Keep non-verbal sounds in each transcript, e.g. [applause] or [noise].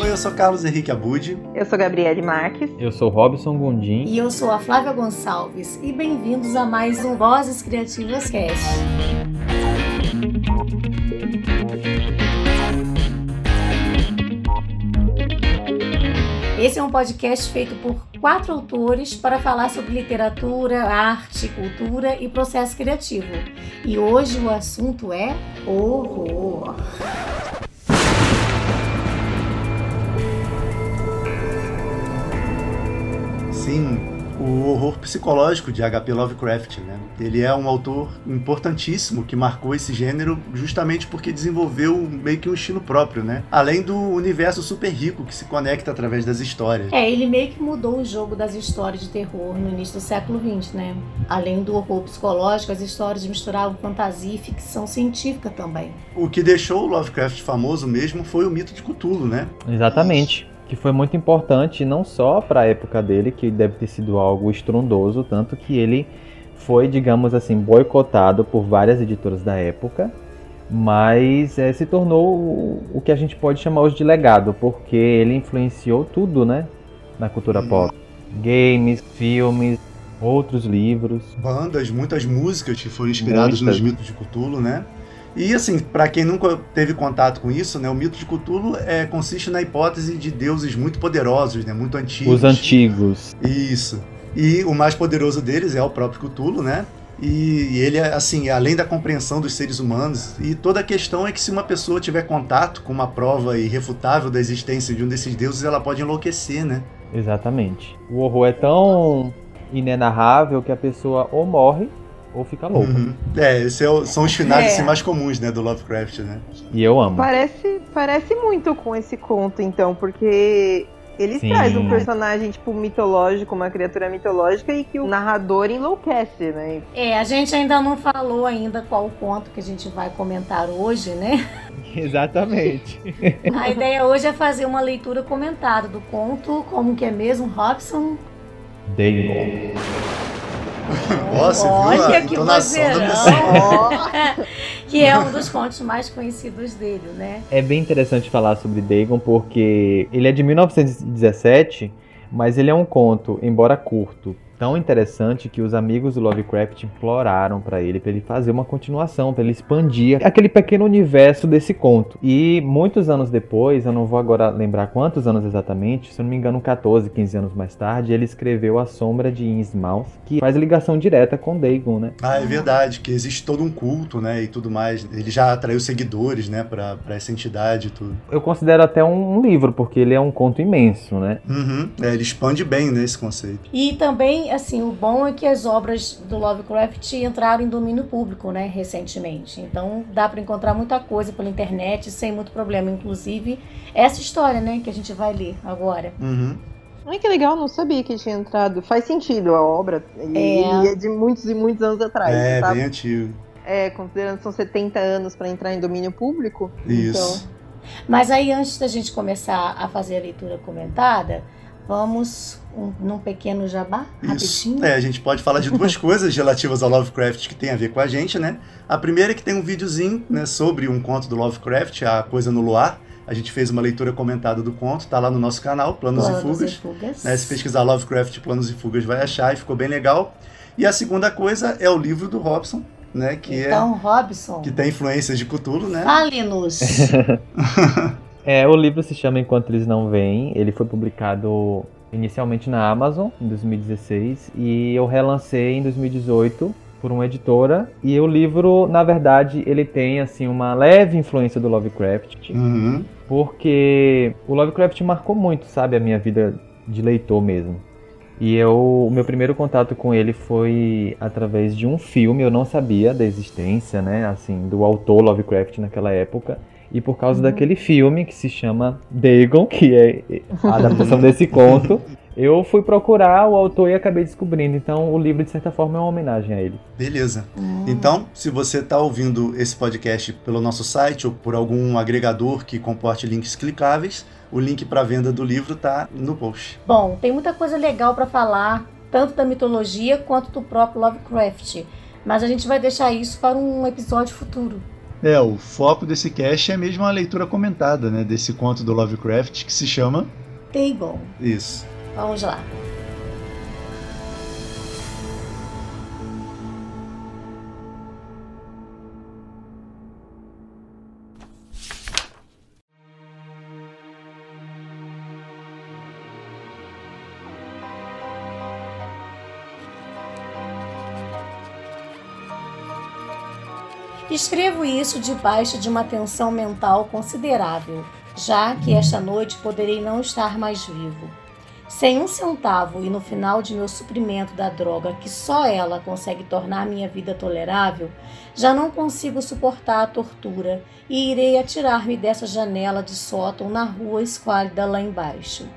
Oi, eu sou Carlos Henrique Abud. Eu sou Gabriele Marques. Eu sou Robson Gondim. E eu sou a Flávia Gonçalves. E bem-vindos a mais um Vozes Criativas Cast. Esse é um podcast feito por quatro autores para falar sobre literatura, arte, cultura e processo criativo. E hoje o assunto é horror. Sim, o horror psicológico de H.P. Lovecraft, né? Ele é um autor importantíssimo que marcou esse gênero justamente porque desenvolveu meio que um estilo próprio, né? Além do universo super rico que se conecta através das histórias. É, ele meio que mudou o jogo das histórias de terror no início do século XX, né? Além do horror psicológico, as histórias misturavam fantasia e ficção científica também. O que deixou o Lovecraft famoso mesmo foi o mito de Cthulhu, né? Exatamente que foi muito importante não só para a época dele, que deve ter sido algo estrondoso, tanto que ele foi, digamos assim, boicotado por várias editoras da época, mas é, se tornou o, o, que a gente pode chamar hoje de legado, porque ele influenciou tudo, né, na cultura hum. pop. Games, filmes, outros livros. Bandas, muitas músicas que foram inspiradas muitas. nos mitos de Cthulhu, né? E assim, para quem nunca teve contato com isso, né, o mito de Cthulhu é, consiste na hipótese de deuses muito poderosos, né, muito antigos. Os antigos. Isso. E o mais poderoso deles é o próprio Cthulhu, né? E ele é assim, além da compreensão dos seres humanos, e toda a questão é que se uma pessoa tiver contato com uma prova irrefutável da existência de um desses deuses, ela pode enlouquecer, né? Exatamente. O horror é tão inenarrável que a pessoa ou morre ou fica louco. Uhum. É, esses é são os finais é. assim, mais comuns, né, do Lovecraft, né? E eu amo. Parece, parece muito com esse conto, então, porque ele Sim. traz um personagem, tipo, mitológico, uma criatura mitológica, e que o narrador enlouquece, né? É, a gente ainda não falou ainda qual o conto que a gente vai comentar hoje, né? [laughs] Exatamente. A ideia hoje é fazer uma leitura comentada do conto, como que é mesmo, Robson? Dagon. [laughs] Nossa, Olha viu a que pessoa. [laughs] que é um dos contos mais conhecidos dele, né? É bem interessante falar sobre Dagon porque ele é de 1917, mas ele é um conto, embora curto, tão interessante que os amigos do Lovecraft imploraram para ele, para ele fazer uma continuação, para ele expandir aquele pequeno universo desse conto. E muitos anos depois, eu não vou agora lembrar quantos anos exatamente, se eu não me engano, 14, 15 anos mais tarde, ele escreveu A Sombra de Innsmouth, que faz ligação direta com Dagon, né? Ah, é verdade, que existe todo um culto, né, e tudo mais. Ele já atraiu seguidores, né, para essa entidade e tudo. Eu considero até um, um, livro, porque ele é um conto imenso, né? Uhum. É, ele expande bem, né, esse conceito. E também assim, o bom é que as obras do Lovecraft entraram em domínio público, né, recentemente. Então dá para encontrar muita coisa pela internet sem muito problema, inclusive essa história, né, que a gente vai ler agora. Uhum. Ai, que legal, não sabia que tinha entrado. Faz sentido a obra. E é, é de muitos e muitos anos atrás. É, sabe? bem antigo. É, considerando que são 70 anos para entrar em domínio público. Isso. Então... Mas aí, antes da gente começar a fazer a leitura comentada, Vamos um, num pequeno jabá, Isso. rapidinho. É, a gente pode falar de duas [laughs] coisas relativas ao Lovecraft que tem a ver com a gente, né? A primeira é que tem um videozinho né, sobre um conto do Lovecraft, A Coisa no Luar. A gente fez uma leitura comentada do conto, tá lá no nosso canal, Planos, Planos e Fugas. E fugas. Né, se pesquisar Lovecraft Planos e Fugas vai achar e ficou bem legal. E a segunda coisa é o livro do Robson, né? Que então, é, Robson. Que tem influências de Cthulhu, né? Fale-nos! [laughs] É, o livro se chama Enquanto Eles Não Vêm. Ele foi publicado inicialmente na Amazon em 2016 e eu relancei em 2018 por uma editora e o livro, na verdade, ele tem assim uma leve influência do Lovecraft, uhum. porque o Lovecraft marcou muito, sabe, a minha vida de leitor mesmo. E eu, o meu primeiro contato com ele foi através de um filme, eu não sabia da existência, né, assim, do autor Lovecraft naquela época. E por causa uhum. daquele filme que se chama Dagon, que é a adaptação [laughs] desse conto, eu fui procurar o autor e acabei descobrindo. Então, o livro, de certa forma, é uma homenagem a ele. Beleza. Uhum. Então, se você está ouvindo esse podcast pelo nosso site ou por algum agregador que comporte links clicáveis, o link para venda do livro está no post. Bom, tem muita coisa legal para falar tanto da mitologia quanto do próprio Lovecraft. Mas a gente vai deixar isso para um episódio futuro. É, o foco desse cast é mesmo a leitura comentada, né, desse conto do Lovecraft que se chama Dagon. Isso. Vamos lá. Escrevo isso debaixo de uma tensão mental considerável, já que esta noite poderei não estar mais vivo. Sem um centavo e no final de meu suprimento da droga que só ela consegue tornar minha vida tolerável, já não consigo suportar a tortura e irei atirar-me dessa janela de sótão na rua esquálida lá embaixo.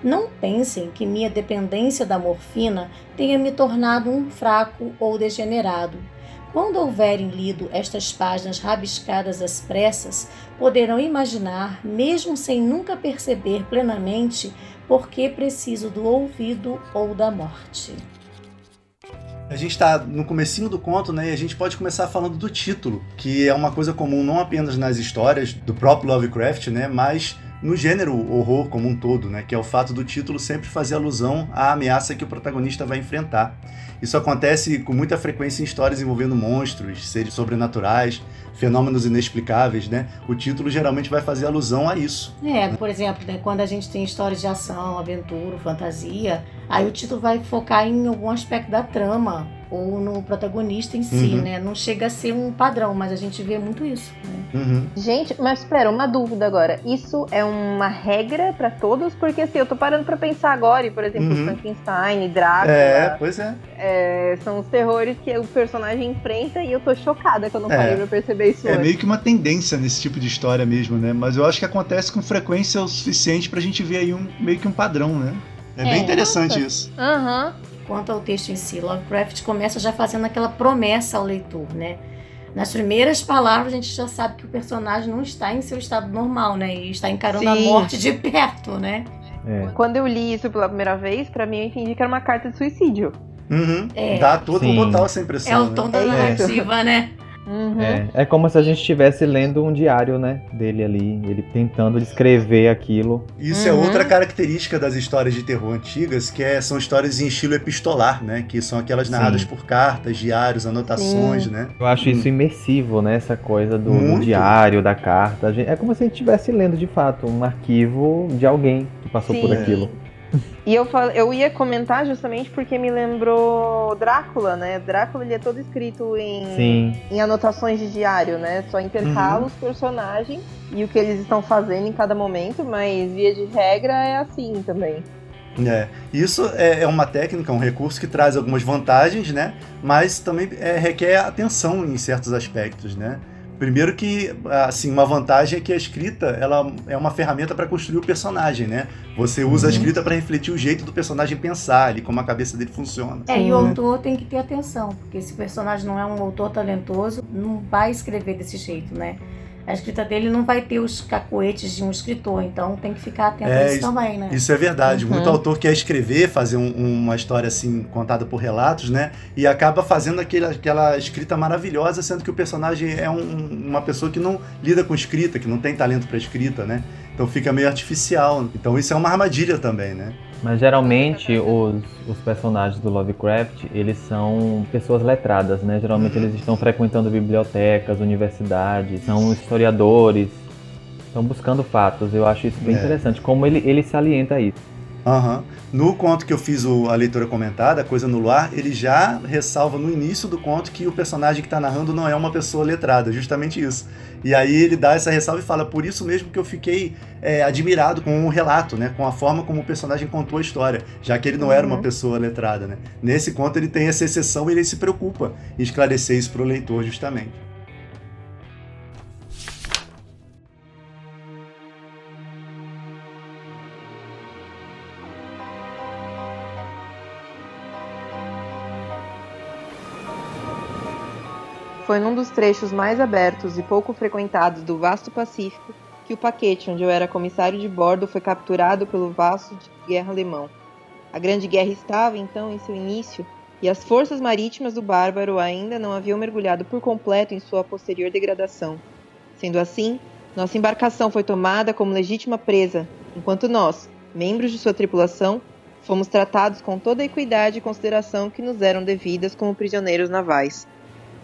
Não pensem que minha dependência da morfina tenha me tornado um fraco ou degenerado. Quando houverem lido estas páginas rabiscadas às pressas, poderão imaginar, mesmo sem nunca perceber plenamente, por que preciso do ouvido ou da morte. A gente está no comecinho do conto, né? E a gente pode começar falando do título, que é uma coisa comum não apenas nas histórias do próprio Lovecraft, né? Mas no gênero horror como um todo, né? Que é o fato do título sempre fazer alusão à ameaça que o protagonista vai enfrentar. Isso acontece com muita frequência em histórias envolvendo monstros, seres sobrenaturais, fenômenos inexplicáveis, né? O título geralmente vai fazer alusão a isso. É, por exemplo, né, quando a gente tem histórias de ação, aventura, fantasia, aí o título vai focar em algum aspecto da trama ou no protagonista em si, uhum. né? Não chega a ser um padrão, mas a gente vê muito isso. Né? Uhum. Gente, mas espera, uma dúvida agora. Isso é uma regra para todos? Porque assim, eu tô parando para pensar agora, e, por exemplo, uhum. Frankenstein, Drácula. É, pois é. é. São os terrores que o personagem enfrenta e eu tô chocada que eu não é. parei pra perceber isso. É hoje. meio que uma tendência nesse tipo de história mesmo, né? Mas eu acho que acontece com frequência o suficiente pra gente ver aí um meio que um padrão, né? É, é bem interessante nossa. isso. Aham. Quanto ao texto em si, Lovecraft começa já fazendo aquela promessa ao leitor, né? Nas primeiras palavras, a gente já sabe que o personagem não está em seu estado normal, né? E está encarando Sim. a morte de perto, né? É. Quando eu li isso pela primeira vez, para mim eu entendi que era uma carta de suicídio. Uhum. É. Dá todo Sim. total essa impressão. É o tom né? da narrativa, né? [laughs] Uhum. É, é como se a gente estivesse lendo um diário, né, dele ali, ele tentando descrever aquilo. Isso é uhum. é outra característica das histórias de terror antigas, que é, são histórias em estilo epistolar, né, que são aquelas narradas Sim. por cartas, diários, anotações, Sim. né. Eu acho isso hum. imersivo, né, essa coisa do, do diário, da carta. É como se a gente estivesse lendo de fato um arquivo de alguém que passou Sim. por aquilo. E eu, eu ia comentar justamente porque me lembrou Drácula, né? Drácula ele é todo escrito em, em anotações de diário, né? Só intercala uhum. os personagens e o que eles estão fazendo em cada momento, mas via de regra é assim também. É, isso é, é uma técnica, um recurso que traz algumas vantagens, né? Mas também é, requer atenção em certos aspectos, né? Primeiro que, assim, uma vantagem é que a escrita, ela é uma ferramenta para construir o personagem, né? Você usa uhum. a escrita para refletir o jeito do personagem pensar, ali, como a cabeça dele funciona. É, e o né? autor tem que ter atenção, porque se o personagem não é um autor talentoso, não vai escrever desse jeito, né? A escrita dele não vai ter os cacoetes de um escritor, então tem que ficar atento é, a isso, também, né? Isso é verdade. Uhum. Muito autor quer escrever, fazer um, uma história assim, contada por relatos, né? E acaba fazendo aquele, aquela escrita maravilhosa, sendo que o personagem é um, uma pessoa que não lida com escrita, que não tem talento para escrita, né? Então fica meio artificial. Então isso é uma armadilha também, né? Mas geralmente os, os personagens do Lovecraft, eles são pessoas letradas, né? Geralmente eles estão frequentando bibliotecas, universidades, são historiadores, estão buscando fatos. Eu acho isso bem é. interessante, como ele, ele salienta isso. Uhum. No conto que eu fiz o, a leitura comentada, a Coisa no Luar, ele já ressalva no início do conto que o personagem que está narrando não é uma pessoa letrada, justamente isso. E aí ele dá essa ressalva e fala, por isso mesmo que eu fiquei é, admirado com o relato, né? Com a forma como o personagem contou a história, já que ele não uhum. era uma uhum. pessoa letrada, né? Nesse conto ele tem essa exceção e ele se preocupa em esclarecer isso para o leitor, justamente. Foi num dos trechos mais abertos e pouco frequentados do vasto Pacífico que o paquete onde eu era comissário de bordo foi capturado pelo vasto de guerra alemão. A Grande Guerra estava, então, em seu início, e as forças marítimas do bárbaro ainda não haviam mergulhado por completo em sua posterior degradação. Sendo assim, nossa embarcação foi tomada como legítima presa, enquanto nós, membros de sua tripulação, fomos tratados com toda a equidade e consideração que nos eram devidas como prisioneiros navais.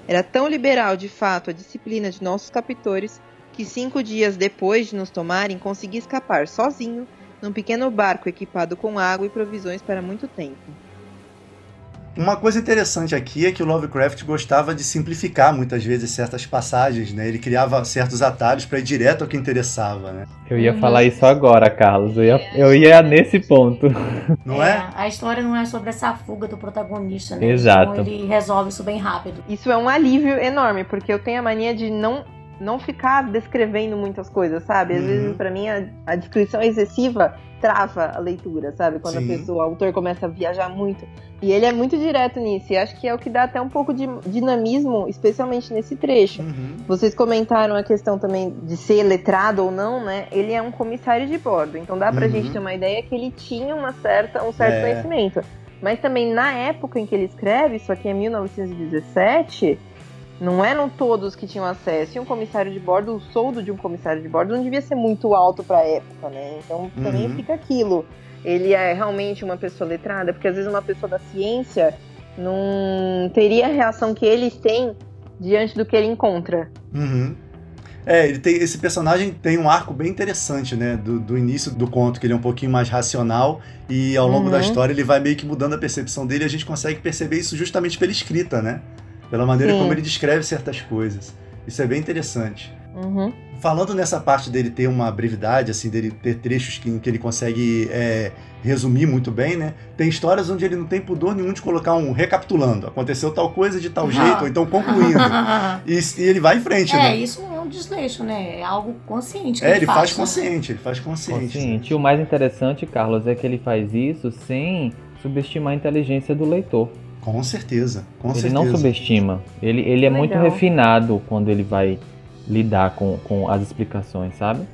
Era tão liberal, de fato, a disciplina de nossos captores que cinco dias depois de nos tomarem consegui escapar sozinho num pequeno barco equipado com água e provisões para muito tempo. Uma coisa interessante aqui é que o Lovecraft gostava de simplificar muitas vezes certas passagens, né? Ele criava certos atalhos para ir direto ao que interessava, né? Eu ia uhum. falar isso agora, Carlos. Eu ia, é, eu ia nesse ponto. [laughs] Não é? é? A história não é sobre essa fuga do protagonista, né? Exato. Então ele resolve isso bem rápido. Isso é um alívio enorme, porque eu tenho a mania de não não ficar descrevendo muitas coisas, sabe? Às uhum. vezes, para mim, a, a, descrição excessiva trava a leitura, sabe? Quando Sim. a pessoa, o autor começa a viajar muito. E ele é muito direto nisso, e acho que é o que dá até um pouco de dinamismo, especialmente nesse trecho. Uhum. Vocês comentaram a questão também de ser letrado ou não, né? Ele é um comissário de bordo, então dá pra uhum. gente ter uma ideia que ele tinha uma certa, um certo é. conhecimento. Mas também na época em que ele escreve, isso aqui é 1917 não eram todos que tinham acesso. E um comissário de bordo, o soldo de um comissário de bordo não devia ser muito alto para a época, né? Então também uhum. fica aquilo. Ele é realmente uma pessoa letrada, porque às vezes uma pessoa da ciência não teria a reação que ele tem diante do que ele encontra. Uhum. É, ele tem, esse personagem tem um arco bem interessante, né? Do, do, início do conto, que ele é um pouquinho mais racional, e ao longo uhum. da história ele vai meio que mudando a percepção dele, e a gente consegue perceber isso justamente pela escrita, né? Pela maneira Sim. como ele descreve certas coisas. Isso é bem interessante. Uhum. Falando nessa parte dele ter uma brevidade, assim, dele ter trechos que, que ele consegue é, resumir muito bem, né? Tem histórias onde ele não tem pudor nenhum de colocar um recapitulando. Aconteceu tal coisa de tal [laughs] jeito, ou então concluindo. e, e, ele vai em frente, é, né? É, isso não é um desleixo, né? É algo consciente. é, ele, ele faz, faz consciente, ele faz consciente. Consciente. E o mais interessante, Carlos, é que ele faz isso sem subestimar a inteligência do leitor. Com certeza, com ele certeza. não subestima. Ele, ele é Legal. muito refinado quando ele vai lidar com, com as explicações, sabe?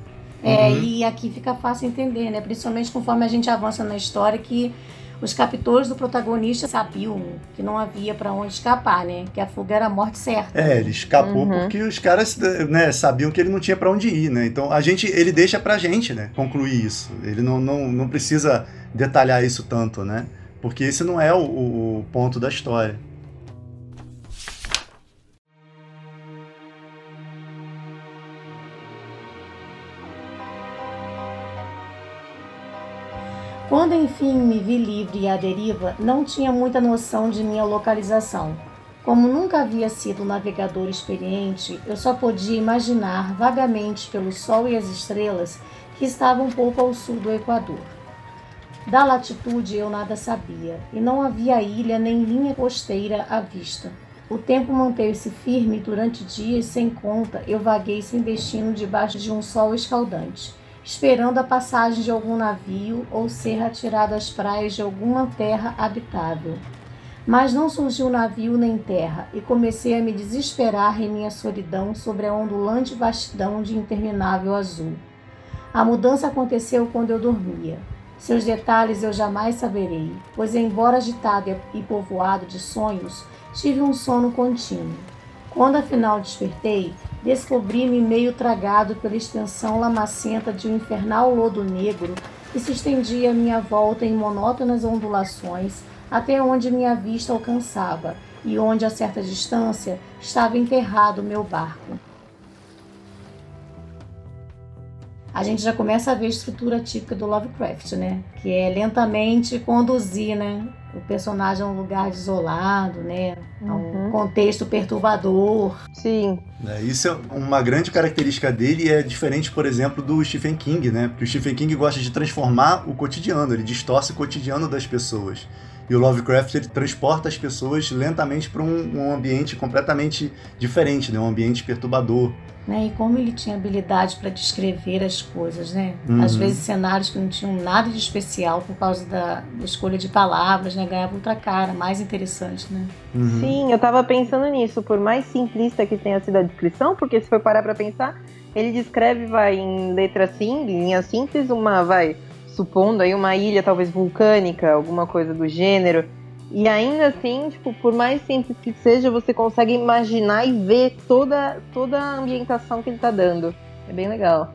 É, uhum. e aqui fica fácil entender, né? Principalmente conforme a gente avança na história que os captores do protagonista sabiam que não havia para onde escapar, né? Que a fuga era a morte certa. É, ele escapou uhum. porque os caras, né, sabiam que ele não tinha para onde ir, né? Então a gente, ele deixa pra gente, né, concluir isso. Ele não, não, não precisa detalhar isso tanto, né? Porque esse não é o, o ponto da história. Quando enfim me vi livre e à deriva, não tinha muita noção de minha localização. Como nunca havia sido um navegador experiente, eu só podia imaginar vagamente pelo sol e as estrelas que estavam um pouco ao sul do Equador. Da latitude eu nada sabia, e não havia ilha nem linha costeira à vista. O tempo manteve-se firme durante dias sem conta, eu vaguei sem destino debaixo de um sol escaldante, esperando a passagem de algum navio ou ser atirado às praias de alguma terra habitável. Mas não surgiu navio nem terra, e comecei a me desesperar em minha solidão sobre a ondulante vastidão de interminável azul. A mudança aconteceu quando eu dormia. Seus detalhes eu jamais saberei, pois, embora agitado e povoado de sonhos, tive um sono contínuo. Quando afinal despertei, descobri-me meio tragado pela extensão lamacenta de um infernal lodo negro que se estendia à minha volta em monótonas ondulações até onde minha vista alcançava e onde, a certa distância, estava enterrado meu barco. A gente já começa a ver a estrutura típica do Lovecraft, né? Que é lentamente conduzir, né? O personagem a um lugar desolado, né? A um uhum. contexto perturbador. Sim. É, isso é uma grande característica dele e é diferente, por exemplo, do Stephen King, né? Porque o Stephen King gosta de transformar o cotidiano, ele distorce o cotidiano das pessoas. E o Lovecraft ele transporta as pessoas lentamente para um, um ambiente completamente diferente, né? Um ambiente perturbador. Né? E como ele tinha habilidade para descrever as coisas, né? Uhum. Às vezes cenários que não tinham nada de especial por causa da, da escolha de palavras, né? Ganhava outra cara, mais interessante, né? Uhum. Sim, eu estava pensando nisso. Por mais simplista que tenha sido a descrição, porque se for parar para pensar, ele descreve, vai em letra sim, linha simples, uma vai supondo aí uma ilha talvez vulcânica, alguma coisa do gênero. E ainda assim, tipo, por mais simples que seja, você consegue imaginar e ver toda, toda a ambientação que ele tá dando. É bem legal.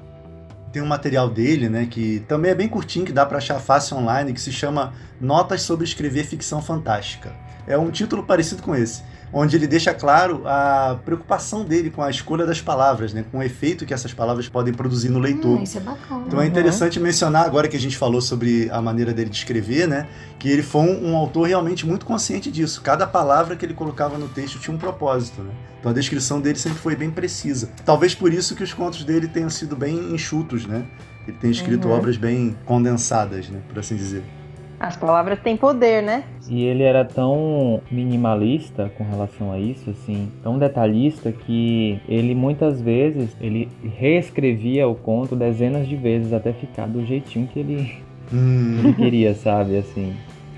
Tem um material dele, né, que também é bem curtinho, que dá para achar fácil online, que se chama Notas sobre escrever ficção fantástica. É um título parecido com esse onde ele deixa claro a preocupação dele com a escolha das palavras, né? com o efeito que essas palavras podem produzir no leitor. Hum, isso é bacana. Então é interessante uhum. mencionar, agora que a gente falou sobre a maneira dele de escrever, né? que ele foi um, um, autor realmente muito consciente disso. Cada palavra que ele colocava no texto tinha um propósito. Né? Então a descrição dele sempre foi bem precisa. Talvez por isso que os contos dele tenham sido bem enxutos, né? Ele tem escrito uhum. obras bem condensadas, né? por assim dizer. As palavras têm poder, né? E ele era tão minimalista com relação a isso, assim, tão detalhista que ele muitas vezes ele reescrevia o conto dezenas de vezes até ficar do jeitinho que ele, hum. ele queria, sabe, assim.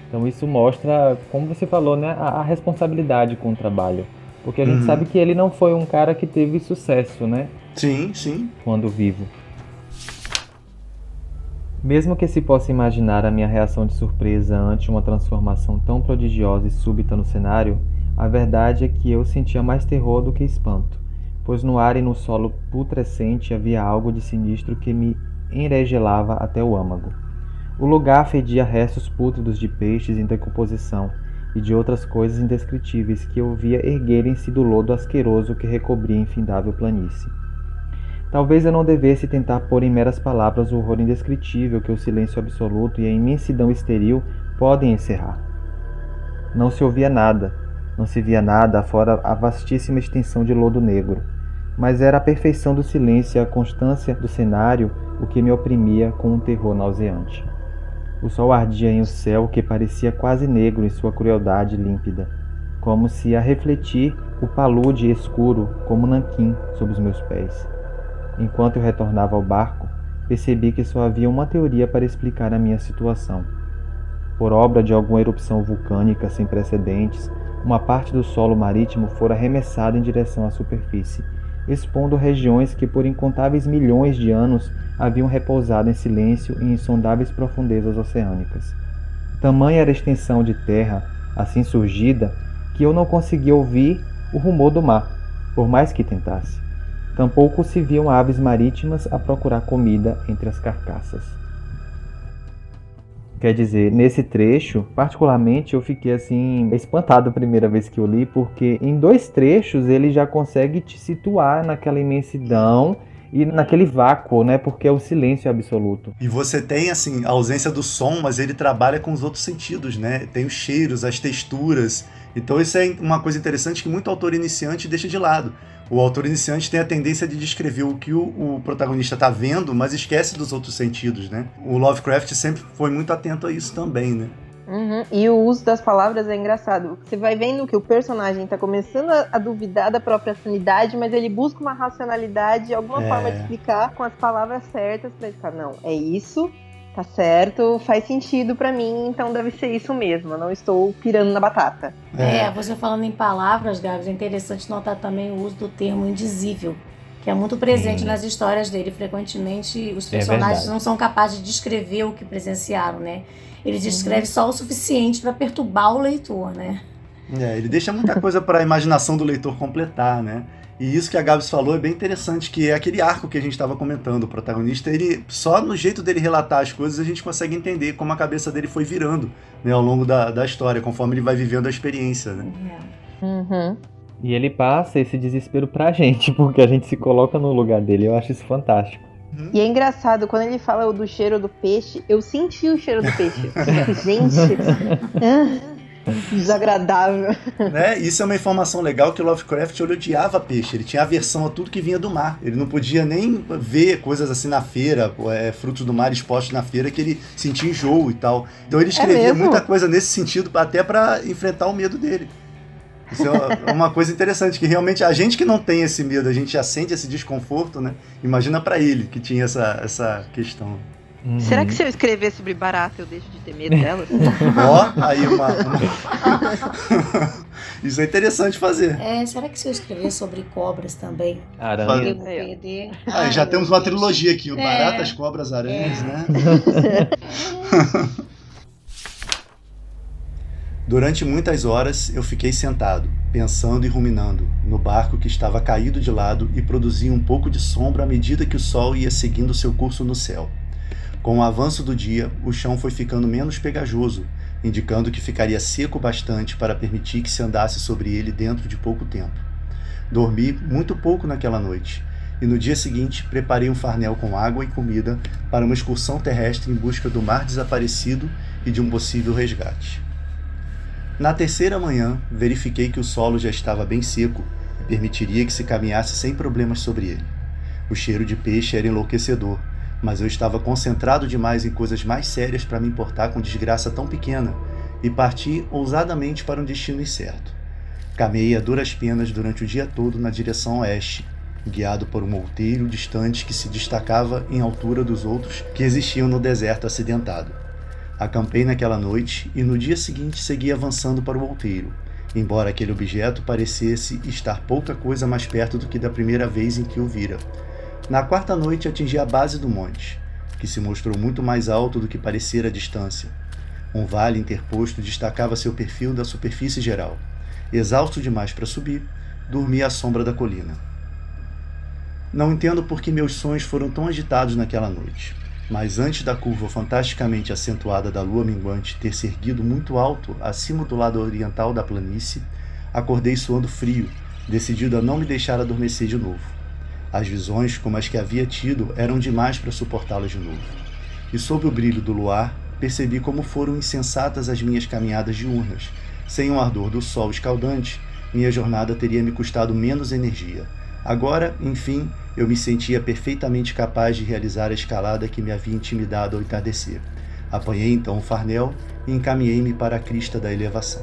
Então isso mostra, como você falou, né, a, a responsabilidade com o trabalho. Porque a gente uhum. sabe que ele não foi um cara que teve sucesso, né? Sim, sim. Quando vivo. Mesmo que se possa imaginar a minha reação de surpresa ante uma transformação tão prodigiosa e súbita no cenário, a verdade é que eu sentia mais terror do que espanto, pois no ar e no solo putrescente havia algo de sinistro que me enregelava até o âmago. O lugar fedia restos pútridos de peixes em decomposição e de outras coisas indescritíveis que eu via erguerem-se do lodo asqueroso que recobria a infindável planície. Talvez eu não devesse tentar pôr em meras palavras o horror indescritível que o silêncio absoluto e a imensidão estéril podem encerrar. Não se ouvia nada, não se via nada fora a vastíssima extensão de lodo negro, mas era a perfeição do silêncio e a constância do cenário o que me oprimia com um terror nauseante. O sol ardia em um céu que parecia quase negro em sua crueldade límpida, como se a refletir o palude escuro como nanquim sob os meus pés. Enquanto eu retornava ao barco, percebi que só havia uma teoria para explicar a minha situação. Por obra de alguma erupção vulcânica sem precedentes, uma parte do solo marítimo fora arremessada em direção à superfície, expondo regiões que por incontáveis milhões de anos haviam repousado em silêncio em insondáveis profundezas oceânicas. Tamanha era a extensão de terra, assim surgida, que eu não conseguia ouvir o rumor do mar, por mais que tentasse. Tampouco se viam aves marítimas a procurar comida entre as carcaças. Quer dizer, nesse trecho, particularmente, eu fiquei assim espantado a primeira vez que eu li, porque em dois trechos ele já consegue te situar naquela imensidão e naquele vácuo, né? Porque é o silêncio absoluto. E você tem assim a ausência do som, mas ele trabalha com os outros sentidos, né? Tem os cheiros, as texturas. Então isso é uma coisa interessante que muito autor iniciante deixa de lado o autor iniciante tem a tendência de descrever o que o, o protagonista está vendo, mas esquece dos outros sentidos, né? O Lovecraft sempre foi muito atento a isso também, né? Uhum. E o uso das palavras é engraçado. Você vai vendo que o personagem está começando a, a, duvidar da própria sanidade, mas ele busca uma racionalidade, alguma é. forma de explicar com as palavras certas para ele falar, não, é isso, tá certo, faz sentido para mim, então deve ser isso mesmo. Eu não estou pirando na batata. É, é, você falando em palavras, Gabs, é interessante notar também o uso do termo indizível. Que é muito presente nas histórias dele. Frequentemente, os é personagens é não são capazes de descrever o que presenciaram, né? Ele descreve uhum. só o suficiente para perturbar o leitor, né? É, ele deixa muita coisa para a imaginação do leitor completar, né? E isso que a Gabs falou é bem interessante, que é aquele arco que a gente estava comentando. O protagonista, ele só no jeito dele relatar as coisas a gente consegue entender como a cabeça dele foi virando né, ao longo da, da história, conforme ele vai vivendo a experiência. Né? Uhum. E ele passa esse desespero pra gente, [laughs] porque a gente se coloca no lugar dele. Eu acho isso fantástico. Uhum. E é engraçado, quando ele fala do cheiro do peixe, eu senti o cheiro do peixe. [laughs] gente. [laughs] Desagradável. Né? Isso é uma informação legal que Lovecraft ele odiava peixe. Ele tinha aversão a tudo que vinha do mar. Ele não podia nem ver coisas assim na feira, é, frutos do mar expostos na feira, que ele sentia enjoo e tal. Então ele é escrevia é muita coisa nesse sentido, até para enfrentar o medo dele. Isso é uma coisa interessante, que realmente a gente que não tem esse medo, a gente já sente esse desconforto, né? Imagina para ele que tinha essa, essa questão. Uhum. Será que se eu escrever sobre barata eu deixo de ter medo delas? [laughs] Ó, oh, aí uma. Isso é interessante fazer. É, será que se eu escrever sobre cobras também? Aranha. Ah, já temos uma trilogia aqui: o é. Baratas, Cobras, Aranhas, é. né? [laughs] Durante muitas horas eu fiquei sentado, pensando e ruminando, no barco que estava caído de lado e produzia um pouco de sombra à medida que o sol ia seguindo seu curso no céu. Com o avanço do dia, o chão foi ficando menos pegajoso, indicando que ficaria seco bastante para permitir que se andasse sobre ele dentro de pouco tempo. Dormi muito pouco naquela noite, e no dia seguinte preparei um farnel com água e comida para uma excursão terrestre em busca do mar desaparecido e de um possível resgate. Na terceira manhã, verifiquei que o solo já estava bem seco e permitiria que se caminhasse sem problemas sobre ele. O cheiro de peixe era enlouquecedor, mas eu estava concentrado demais em coisas mais sérias para me importar com desgraça tão pequena e parti ousadamente para um destino incerto. Camei a duras penas durante o dia todo na direção oeste, guiado por um outeiro distante que se destacava em altura dos outros que existiam no deserto acidentado. Acampei naquela noite e no dia seguinte segui avançando para o outeiro, embora aquele objeto parecesse estar pouca coisa mais perto do que da primeira vez em que o vira. Na quarta noite atingi a base do monte, que se mostrou muito mais alto do que parecia a distância. Um vale interposto destacava seu perfil da superfície geral. Exausto demais para subir, dormi à sombra da colina. Não entendo por que meus sonhos foram tão agitados naquela noite. Mas antes da curva fantasticamente acentuada da lua minguante ter se erguido muito alto acima do lado oriental da planície, acordei suando frio, decidido a não me deixar adormecer de novo. As visões, como as que havia tido, eram demais para suportá-las de novo. E sob o brilho do luar, percebi como foram insensatas as minhas caminhadas diurnas. Sem o ardor do sol escaldante, minha jornada teria me custado menos energia. Agora, enfim, eu me sentia perfeitamente capaz de realizar a escalada que me havia intimidado ao entardecer. Apanhei então o farnel e encaminhei-me para a crista da elevação.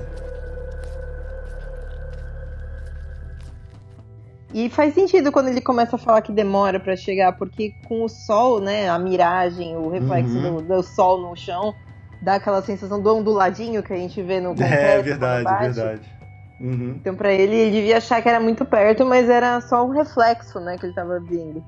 E faz sentido quando ele começa a falar que demora para chegar, porque com o sol, né, a miragem, o reflexo uhum. do, do, sol no chão, dá aquela sensação do onduladinho que a gente vê no concreto. É verdade, verdade. Uhum. Então, para ele, ele devia achar que era muito perto, mas era só um reflexo, né, que ele tava vendo.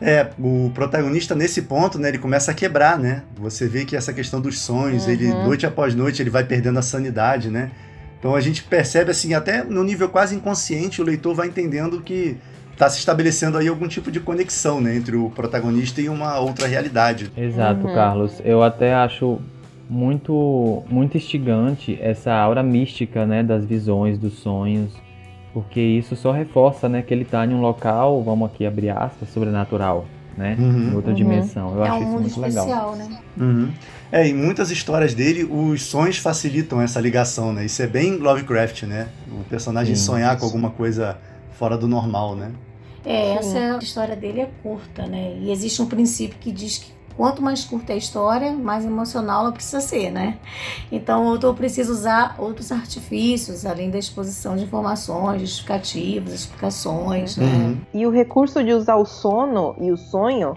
É, o protagonista nesse ponto, né, ele começa a quebrar, né? Você vê que essa questão dos sonhos, uhum. ele noite após noite ele vai perdendo a sanidade, né? Então a gente percebe assim, até no nível quase inconsciente, o leitor vai entendendo que está se estabelecendo aí algum tipo de conexão, né, entre o protagonista e uma outra realidade. Exato, uhum. Carlos. Eu até acho muito muito instigante essa aura mística, né, das visões, dos sonhos, porque isso só reforça, né, que ele está em um local, vamos aqui abrir aspas, sobrenatural, né, uhum. em outra uhum. dimensão. Eu é acho um isso muito especial, legal. Né? Uhum. É, em muitas histórias dele, os sonhos facilitam essa ligação, né? Isso é bem Lovecraft, né? O personagem Sim. sonhar com alguma coisa fora do normal, né? É, essa história dele é curta, né? E existe um princípio que diz que Quanto mais curta é a história, mais emocional ela precisa ser, né? Então, o autor precisa usar outros artifícios, além da exposição de informações, justificativas, explicações, né? Uhum. E o recurso de usar o sono e o sonho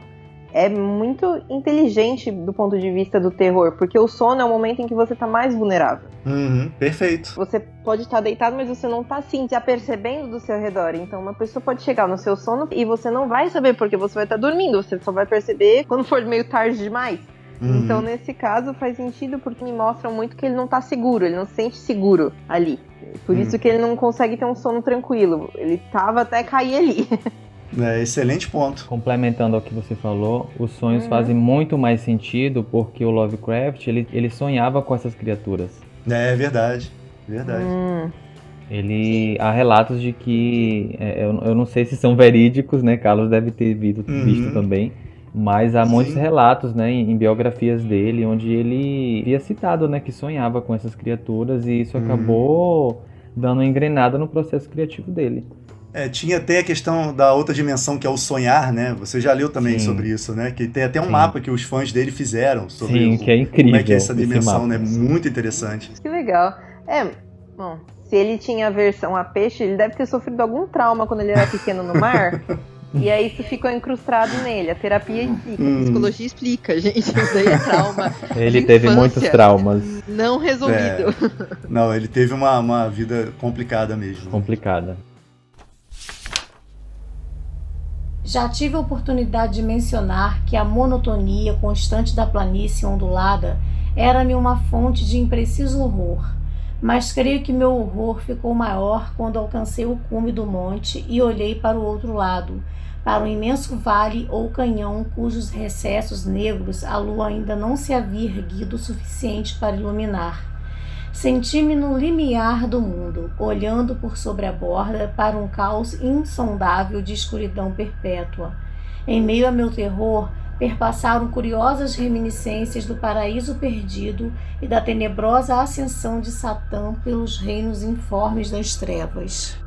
é muito inteligente do ponto de vista do terror, porque o sono é o momento em que você está mais vulnerável. Uhum, perfeito. Você pode estar tá deitado, mas você não está assim, já percebendo do seu redor. Então, uma pessoa pode chegar no seu sono e você não vai saber porque você vai estar tá dormindo, você só vai perceber quando for meio tarde demais. Uhum. Então, nesse caso, faz sentido porque me mostram muito que ele não está seguro, ele não se sente seguro ali. Por uhum. isso que ele não consegue ter um sono tranquilo. Ele tava até cair ali. [laughs] É, excelente ponto. Complementando ao que você falou, os sonhos uhum. fazem muito mais sentido porque o Lovecraft ele, ele sonhava com essas criaturas. É, é verdade, verdade. Hum. Ele há relatos de que é, eu, eu não sei se são verídicos, né? Carlos deve ter visto, uhum. visto também. Mas há Sim. muitos relatos, né, em, em, biografias dele, onde ele havia citado, né, que sonhava com essas criaturas e isso uhum. acabou dando uma engrenada no processo criativo dele. É, tinha até a questão da outra dimensão que é o sonhar, né? Você já leu também Sim. sobre isso, né? Que tem até um Sim. mapa que os fãs dele fizeram sobre Sim, o, que é incrível como é que é essa dimensão, né? Muito interessante. Que legal. É, bom, se ele tinha a versão a peixe, ele deve ter sofrido algum trauma quando ele era pequeno no mar. [laughs] E aí isso ficou incrustado nele. A terapia explica, a psicologia explica, [laughs] gente. Isso daí é trauma. Ele teve muitos traumas. Não resolvido. É. Não, ele teve uma, uma vida complicada mesmo. Complicada. Já tive a oportunidade de mencionar que a monotonia constante da planície ondulada era-me uma fonte de impreciso horror, mas creio que meu horror ficou maior quando alcancei o cume do monte e olhei para o outro lado, para um imenso vale ou canhão cujos recessos negros a lua ainda não se havia erguido o suficiente para iluminar. Senti-me no limiar do mundo, olhando por sobre a borda para um caos insondável de escuridão perpétua. Em meio a meu terror, perpassaram curiosas reminiscências do paraíso perdido e da tenebrosa ascensão de Satã pelos reinos informes das trevas.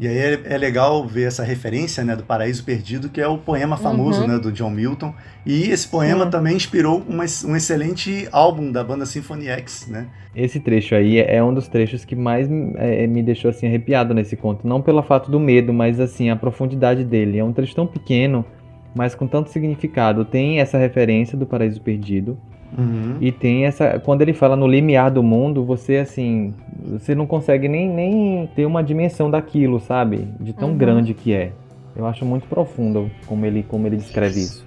E aí é, é, legal ver essa referência né, do Paraíso Perdido, que é o poema famoso uhum. né, do John Milton. E esse poema Sim. também inspirou uma, um excelente álbum da banda Symphony X. Né? Esse trecho aí é um dos trechos que mais é, me deixou assim arrepiado nesse conto. Não pelo fato do medo, mas assim a profundidade dele. É um trecho tão pequeno, mas com tanto significado. Tem essa referência do Paraíso Perdido. Uhum. E tem essa. Quando ele fala no limiar do mundo, você assim. Você não consegue nem, nem ter uma dimensão daquilo, sabe? De tão uhum. grande que é. Eu acho muito profundo como ele, como ele descreve isso.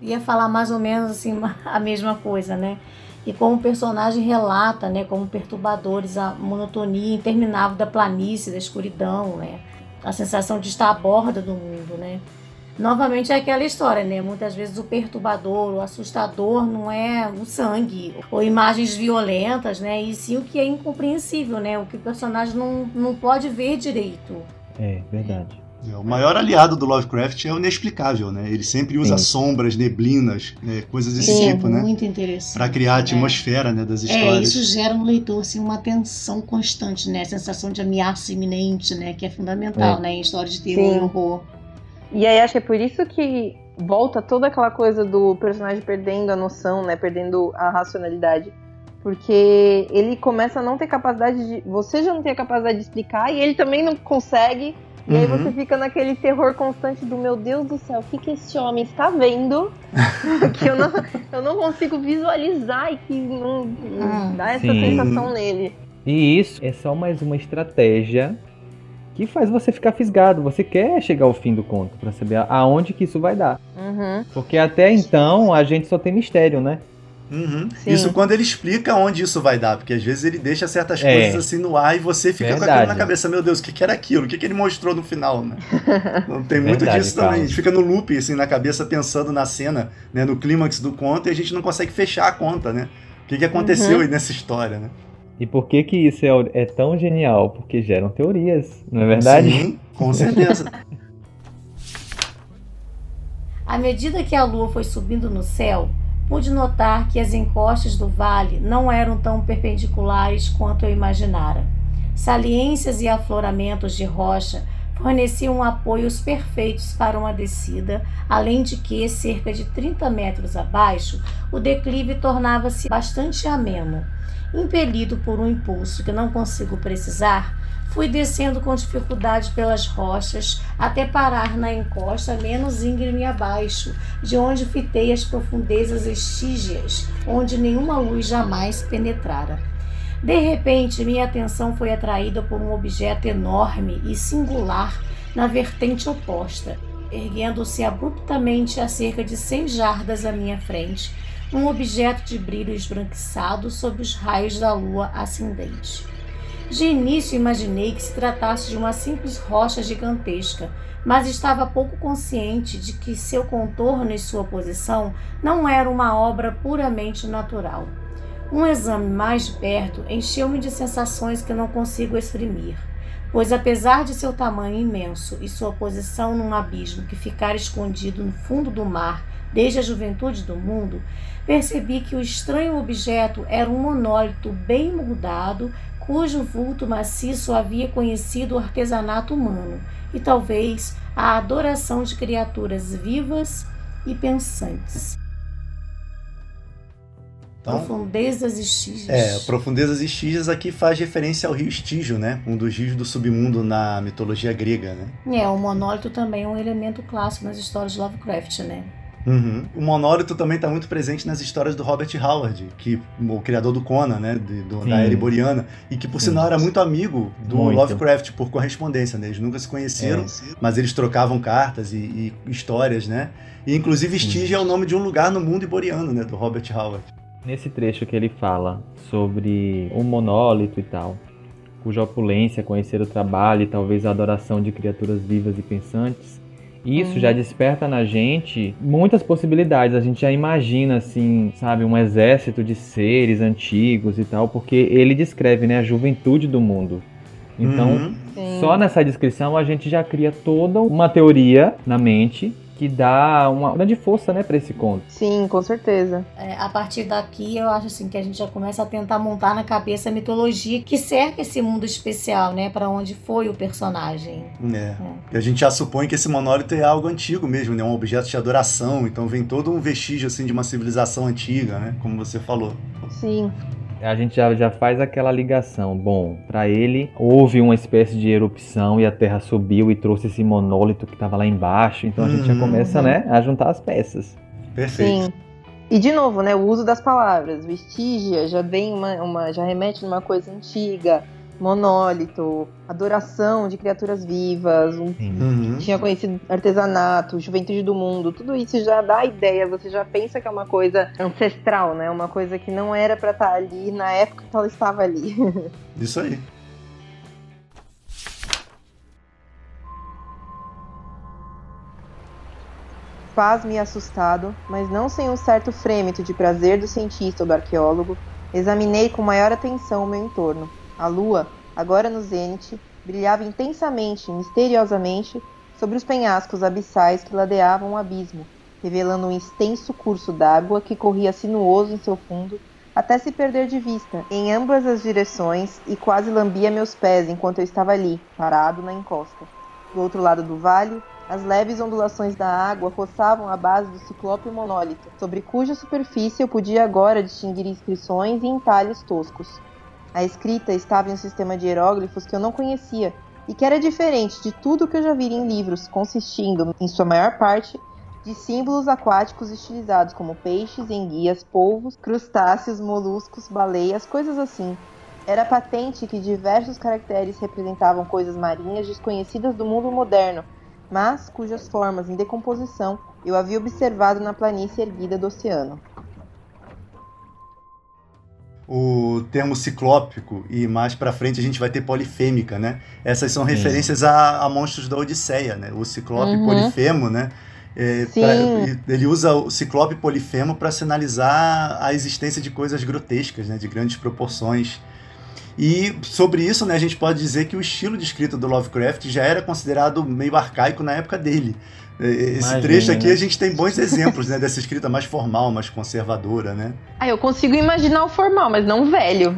Ia falar mais ou menos assim [laughs] a mesma coisa, né? E como o personagem relata, né, como perturbadores a monotonia interminável da planície, da escuridão, né? A sensação de estar à borda do mundo, né? Novamente é aquela história, né? Muitas vezes o perturbador, o assustador não é o sangue ou imagens violentas, né? E sim o que é incompreensível, né? O que o personagem não, não pode ver direito. É, verdade. É, o maior aliado do Lovecraft é o inexplicável, né? Ele sempre usa Sim. sombras, neblinas, né? coisas desse Sim, tipo, né? Muito interessante. Para criar a é. atmosfera, é. né, das histórias. É, isso gera no leitor assim uma tensão constante, né? A sensação de ameaça iminente, né? Que é fundamental, é. né? Em histórias de terror e horror. E aí acho que é por isso que volta toda aquela coisa do personagem perdendo a noção, né? Perdendo a racionalidade. Porque ele começa a não ter capacidade de. Você já não tem a capacidade de explicar e ele também não consegue. E uhum. aí você fica naquele terror constante do meu Deus do céu, o que, que esse homem está vendo? [laughs] que eu não, eu não consigo visualizar e que não, não dá essa Sim. sensação nele. E isso é só mais uma estratégia que faz você ficar fisgado. Você quer chegar ao fim do conto para saber aonde que isso vai dar. Uhum. Porque até então a gente só tem mistério, né? Uhum. Isso quando ele explica onde isso vai dar, porque às vezes ele deixa certas é. coisas assim no ar e você fica Verdade. com aquilo na cabeça, meu Deus, o que, que era aquilo? O que, que ele mostrou no final, né? [laughs] Tem muito Verdade, disso também. A gente fica no loop, assim, na cabeça, pensando na cena, né, no clímax do conto, e a gente não consegue fechar a conta, né? O que, que aconteceu uhum. aí nessa história, né? E por que que isso é, é tão genial? Porque geram teorias, não é verdade? Sim, com certeza. [laughs] à medida que a lua foi subindo no céu, pude notar que as encostas do vale não eram tão perpendiculares quanto eu imaginara. Saliências e afloramentos de rocha forneciam apoios perfeitos para uma descida, além de que, cerca de 30 metros abaixo, o declive tornava-se bastante ameno. Impelido por um impulso que não consigo precisar, fui descendo com dificuldade pelas rochas até parar na encosta menos íngreme abaixo, de onde fitei as profundezas estígias, onde nenhuma luz jamais penetrara. De repente, minha atenção foi atraída por um objeto enorme e singular na vertente oposta, erguendo-se abruptamente a cerca de cem jardas à minha frente um objeto de brilho esbranquiçado sob os raios da lua ascendente. De início imaginei que se tratasse de uma simples rocha gigantesca, mas estava pouco consciente de que seu contorno e sua posição não eram uma obra puramente natural. Um exame mais de perto encheu-me de sensações que não consigo exprimir, pois apesar de seu tamanho imenso e sua posição num abismo que ficara escondido no fundo do mar desde a juventude do mundo, percebi que o estranho objeto era um monólito bem moldado, cujo vulto maciço havia conhecido o artesanato humano e talvez a adoração de criaturas vivas e pensantes. Então, profundezas Estígias. É, Profundezas Estígias aqui faz referência ao rio Estígio, né? Um dos rios do submundo na mitologia grega, né? É, o monólito também é um elemento clássico nas histórias de Lovecraft, né? Uhum. O monólito também está muito presente nas histórias do Robert Howard, que o criador do Conan, né, de, do, da era Boreana, e que por Sim. sinal era muito amigo do muito. Lovecraft por correspondência, né? Eles nunca se conheceram, é. mas eles trocavam cartas e, e histórias, né? E inclusive Stygia é o nome de um lugar no mundo iboriano, né, do Robert Howard. Nesse trecho que ele fala sobre um monólito e tal, cuja opulência, conhecer o trabalho e talvez a adoração de criaturas vivas e pensantes, isso já uhum. desperta na gente muitas possibilidades. A gente já imagina, assim, sabe, um exército de seres antigos e tal, porque ele descreve, né, a juventude do mundo. Então, uhum. só nessa descrição a gente já cria toda uma teoria na mente que dá uma grande força, né, para esse conto. Sim, com certeza. É, a partir daqui, eu acho assim que a gente já começa a tentar montar na cabeça a mitologia que cerca esse mundo especial, né, para onde foi o personagem. É. é. E a gente já supõe que esse monólito é algo antigo mesmo, né, um objeto de adoração, então vem todo um vestígio assim de uma civilização antiga, né, como você falou. Sim a gente já, já faz aquela ligação. Bom, para ele houve uma espécie de erupção e a Terra subiu e trouxe esse monólito que estava lá embaixo. Então a gente já uhum. começa, né, a juntar as peças. Perfeito. Sim. E de novo, né, o uso das palavras. Vestígia já vem uma, uma já remete numa coisa antiga monólito, adoração de criaturas vivas, um, uhum. tinha conhecido artesanato, juventude do mundo, tudo isso já dá ideia, você já pensa que é uma coisa ancestral, né? Uma coisa que não era para estar tá ali na época que ela estava ali. [laughs] Isso aí. Pasme e assustado, mas não sem um certo frêmito de prazer do cientista ou do arqueólogo, examinei com maior atenção o meu entorno a lua, agora no zênite, brilhava intensamente misteriosamente sobre os penhascos abissais que ladeavam o abismo, revelando um extenso curso d'água que corria sinuoso em seu fundo até se perder de vista em ambas as direções e quase lambia meus pés enquanto eu estava ali, parado na encosta. Do outro lado do vale, as leves ondulações da água roçavam a base do ciclope monólito, sobre cuja superfície eu podia agora distinguir inscrições e entalhes toscos. A escrita estava em um sistema de hieróglifos que eu não conhecia e que era diferente de tudo que eu já vi em livros, consistindo, em sua maior parte, de símbolos aquáticos estilizados como peixes, enguias, polvos, crustáceos, moluscos, baleias, coisas assim. Era patente que diversos caracteres representavam coisas marinhas desconhecidas do mundo moderno, mas cujas formas em decomposição eu havia observado na planície erguida do oceano o termo ciclópico e mais para frente a gente vai ter polifêmica, né? Essas são referências a, a, monstros da Odisseia, né? O ciclope uhum. polifemo, né? É, pra, ele usa o ciclope polifemo para sinalizar a existência de coisas grotescas, né? De grandes proporções. E sobre isso, né, a gente pode dizer que o estilo de escrita do Lovecraft já era considerado meio arcaico na época dele. Esse Imagina, trecho aqui né? a gente tem bons exemplos, né, dessa escrita mais formal, mais conservadora, né? Ah, eu consigo imaginar o formal, mas não o velho.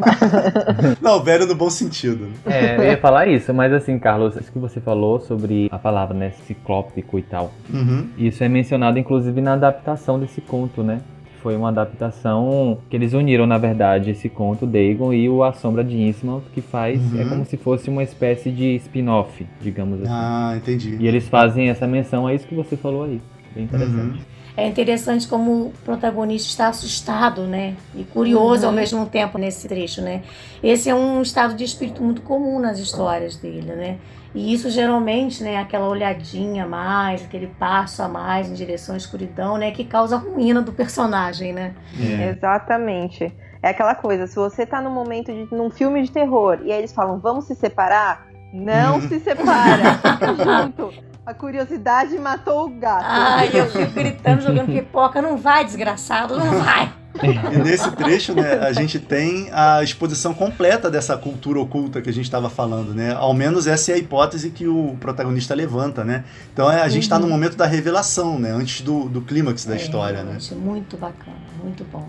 [laughs] não, velho no bom sentido. Né? É, eu ia falar isso, mas assim, Carlos, isso que você falou sobre a palavra, né, ciclópico e tal. Uhum. Isso é mencionado inclusive na adaptação desse conto, né? Foi uma adaptação que eles uniram, na verdade, esse conto, Dagon, e o A Sombra de Innsmouth, que faz. É uhum. É como se fosse uma espécie de spin-off, digamos assim. Ah, entendi. E eles fazem essa menção a isso que você falou aí. Bem interessante. Uhum. É interessante como o protagonista está assustado, né? E curioso uhum. ao mesmo tempo nesse trecho, né? Esse é um estado de espírito muito comum nas histórias dele, né? E isso geralmente, né, aquela olhadinha a mais, aquele passo a mais em direção à escuridão, né, que causa a ruína do personagem, né? É. Exatamente. É aquela coisa, se você tá num momento de num filme de terror e aí eles falam, vamos se separar, não se [laughs] separa, fica junto. A curiosidade matou o gato. Ai, eu fico gritando, jogando pipoca, não vai, desgraçado, não vai. E nesse trecho, né, a gente tem a exposição completa dessa cultura oculta que a gente estava falando, né? Ao menos essa é a hipótese que o protagonista levanta, né? Então é, a gente está uhum. no momento da revelação, né? Antes do, do clímax da é, história, né? Muito bacana, muito bom.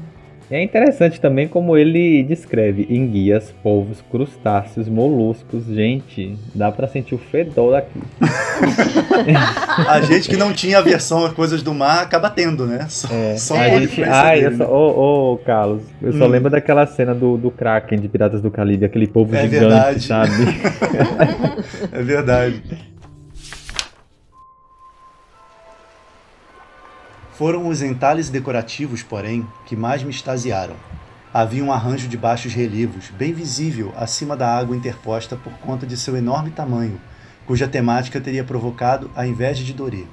É interessante também como ele descreve enguias, polvos, crustáceos, moluscos. Gente, dá para sentir o fedor daqui. [laughs] a gente que não tinha aversão a coisas do mar acaba tendo, né? Só, é. só a gente, ai, eu só, ô, ô, Carlos, eu hum. só lembro daquela cena do, do Kraken de Piratas do Caribe, aquele povo é gigante, verdade. sabe? [laughs] é verdade. Foram os entalhes decorativos, porém, que mais me extasiaram. Havia um arranjo de baixos relevos, bem visível acima da água interposta por conta de seu enorme tamanho, cuja temática teria provocado a inveja de Doré.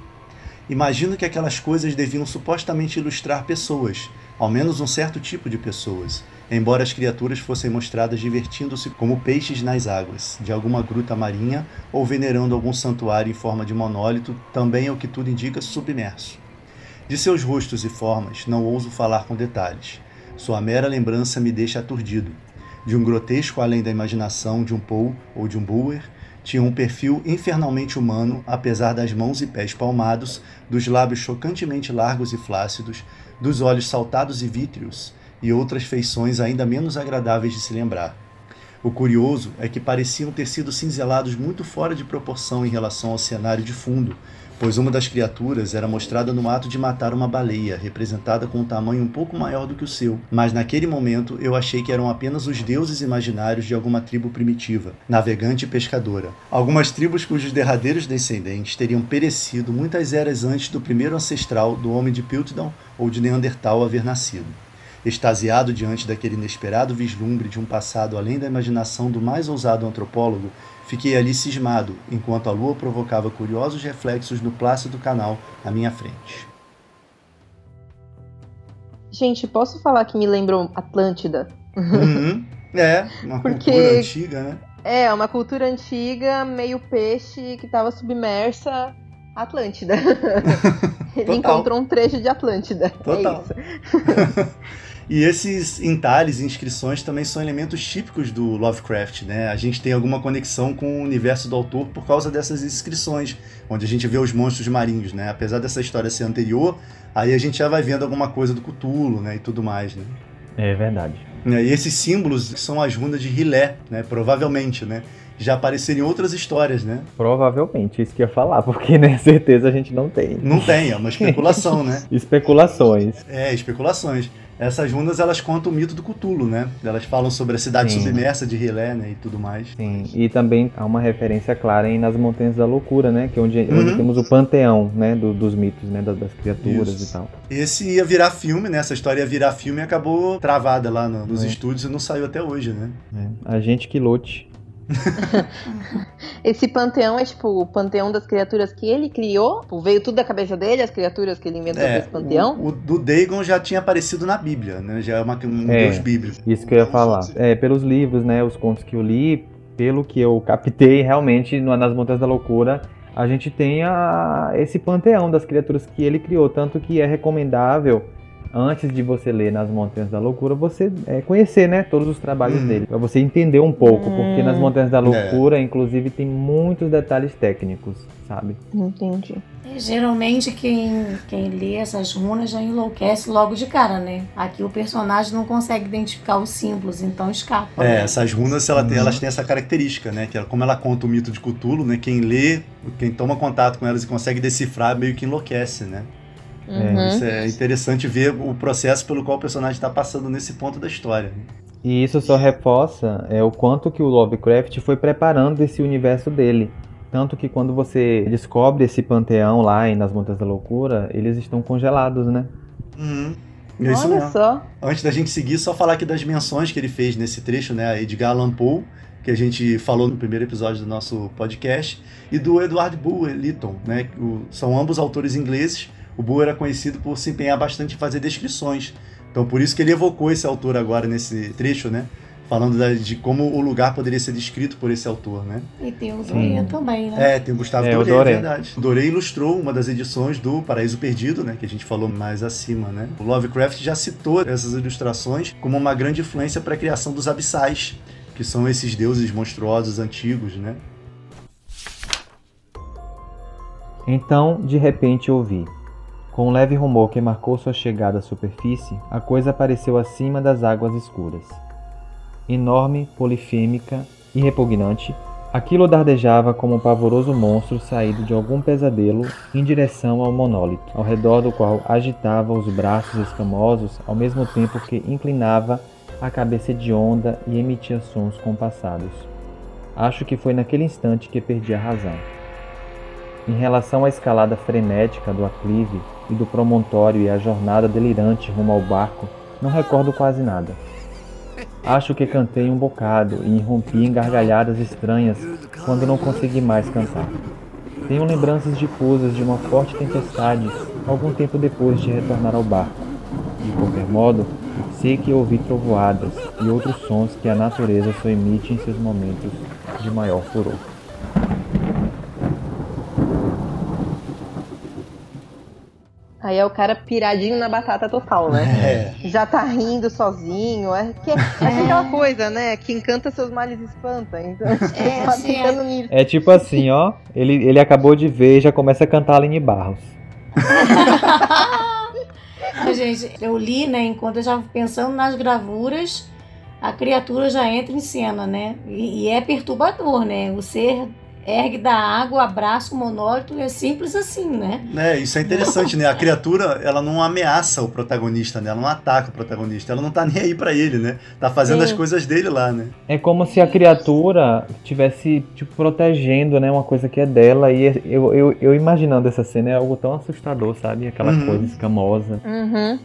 Imagino que aquelas coisas deviam supostamente ilustrar pessoas, ao menos um certo tipo de pessoas, embora as criaturas fossem mostradas divertindo-se como peixes nas águas, de alguma gruta marinha ou venerando algum santuário em forma de monólito, também ao que tudo indica submerso. De seus rostos e formas não ouso falar com detalhes. Sua mera lembrança me deixa aturdido. De um grotesco além da imaginação de um Poe ou de um Boer, tinha um perfil infernalmente humano, apesar das mãos e pés palmados, dos lábios chocantemente largos e flácidos, dos olhos saltados e vítreos, e outras feições ainda menos agradáveis de se lembrar. O curioso é que pareciam ter sido cinzelados muito fora de proporção em relação ao cenário de fundo, pois uma das criaturas era mostrada no ato de matar uma baleia, representada com um tamanho um pouco maior do que o seu. Mas naquele momento eu achei que eram apenas os deuses imaginários de alguma tribo primitiva, navegante e pescadora. Algumas tribos cujos derradeiros descendentes teriam perecido muitas eras antes do primeiro ancestral do homem de Piltdown ou de Neandertal haver nascido. Extasiado diante daquele inesperado vislumbre de um passado além da imaginação do mais ousado antropólogo, Fiquei ali cismado, enquanto a lua provocava curiosos reflexos no plácido canal à minha frente. Gente, posso falar que me lembrou Atlântida? Uhum. É, uma [laughs] Porque... cultura antiga, né? É, uma cultura antiga, meio peixe, que estava submersa Atlântida. [laughs] Ele encontrou um trecho de Atlântida. É Total. É [laughs] E esses entalhes e inscrições também são elementos típicos do Lovecraft, né? A gente tem alguma conexão com o universo do autor por causa dessas inscrições, onde a gente vê os monstros marinhos, né? Apesar dessa história ser anterior, aí a gente já vai vendo alguma coisa do Cthulhu, né? E tudo mais, né? É verdade. E esses símbolos são as runas de Rilé, né? Provavelmente, né? já apareceram em outras histórias, né? Provavelmente, isso que ia falar, porque né, certeza a gente não tem. Não tem, é uma especulação, né? [laughs] Especulações. É, especulações essas runas elas contam o mito do Cthulhu, né? Elas falam sobre a cidade Sim. submersa de Rilé, né? E tudo mais. Sim, e também há uma referência clara aí nas Montanhas da Loucura, né? Que é onde, uhum. onde temos o panteão, né? Do, dos mitos, né? Das, das criaturas Isso. e tal. Esse ia virar filme, né? Essa história ia virar filme e acabou travada lá no, nos é. estúdios e não saiu até hoje, né? É. A gente que lute. [laughs] Esse panteão é tipo o panteão das criaturas que ele criou? Tipo, veio tudo da cabeça dele, as criaturas que ele inventou é, esse panteão? O, o, do Dagon já tinha aparecido na Bíblia, né? Já é uma, um é, deus bíblico. Isso que eu ia falar. É, pelos livros, né? Os contos que eu li, pelo que eu captei, realmente, nas Montanhas da Loucura, a gente tem a, esse panteão das criaturas que ele criou. Tanto que é recomendável antes de você ler Nas Montanhas da Loucura, você é, conhecer, né, todos os trabalhos hum. dele, para você entender um pouco, hum. porque Nas Montanhas da Loucura, é. inclusive, tem muitos detalhes técnicos, sabe? Entendi. E, geralmente quem, quem lê essas runas já enlouquece logo de cara, né? Aqui o personagem não consegue identificar os símbolos, então escapa. É, né? essas runas ela tem, elas têm essa característica, né? Que ela, como ela conta o mito de Cthulhu, né? Quem lê, quem toma contato com elas e consegue decifrar, meio que enlouquece, né? Uhum. É, isso é interessante ver o processo pelo qual o personagem está passando nesse ponto da história. E isso só reforça é, o quanto que o Lovecraft foi preparando esse universo dele. Tanto que quando você descobre esse panteão lá em Nas Montanhas da Loucura, eles estão congelados, né? Uhum. É Olha mesmo. só. Antes da gente seguir, só falar aqui das menções que ele fez nesse trecho, né? Edgar Allan Poe, que a gente falou no primeiro episódio do nosso podcast, e do Edward Bulwer Lytton, né? O, são ambos autores ingleses o Bull era conhecido por se empenhar bastante em fazer descrições. Então por isso que ele evocou esse autor agora nesse trecho, né? Falando da, de como o lugar poderia ser descrito por esse autor, né? E tem o Doré também, né? É, tem o Gustavo é, Doré, é verdade. Doré ilustrou uma das edições do Paraíso Perdido, né? Que a gente falou mais acima, né? O Lovecraft já citou essas ilustrações como uma grande influência para a criação dos abissais, que são esses deuses monstruosos antigos, né? Então, de repente, ouvi Com um leve rumor que marcou sua chegada à superfície, a coisa apareceu acima das águas escuras. Enorme, polifêmica e repugnante, aquilo dardejava como um pavoroso monstro saído de algum pesadelo em direção ao monólito, ao redor do qual agitava os braços escamosos ao mesmo tempo que inclinava a cabeça hedionda e emitia sons compassados. Acho que foi naquele instante que perdi a razão. Em relação à escalada frenética do aclive e do promontório e a jornada delirante rumo ao barco, não recordo quase nada. Acho que cantei um bocado e irrompi em gargalhadas estranhas quando não consegui mais cantar. Tenho lembranças difusas de uma forte tempestade algum tempo depois de retornar ao barco. De qualquer modo, sei que ouvi trovoadas e outros sons que a natureza só emite em seus momentos de maior furor. Aí é o cara piradinho na batata total, né? [laughs] É. Já tá rindo sozinho. É, que, é, é aquela coisa, né? Que encanta seus males espanta. Então, é, [laughs] tá assim, é. é tipo assim, ó. Ele, ele acabou de ver e já começa a cantar Aline Barros. [laughs] Gente, eu li, né? Enquanto eu já pensando nas gravuras, a criatura já entra em cena, né? E, e é perturbador, né? O ser ergue da água, abraça o monólito, é simples assim, né? É, isso é interessante, né? A criatura, ela não ameaça o protagonista, né? Ela não ataca o protagonista, ela não tá nem aí para ele, né? Tá fazendo Sim. as coisas dele lá, né? É como se a criatura tivesse, tipo, protegendo, né? Uma coisa que é dela e eu, eu, eu imaginando essa cena é algo tão assustador, sabe? Aquela uhum. coisa escamosa. Uhum.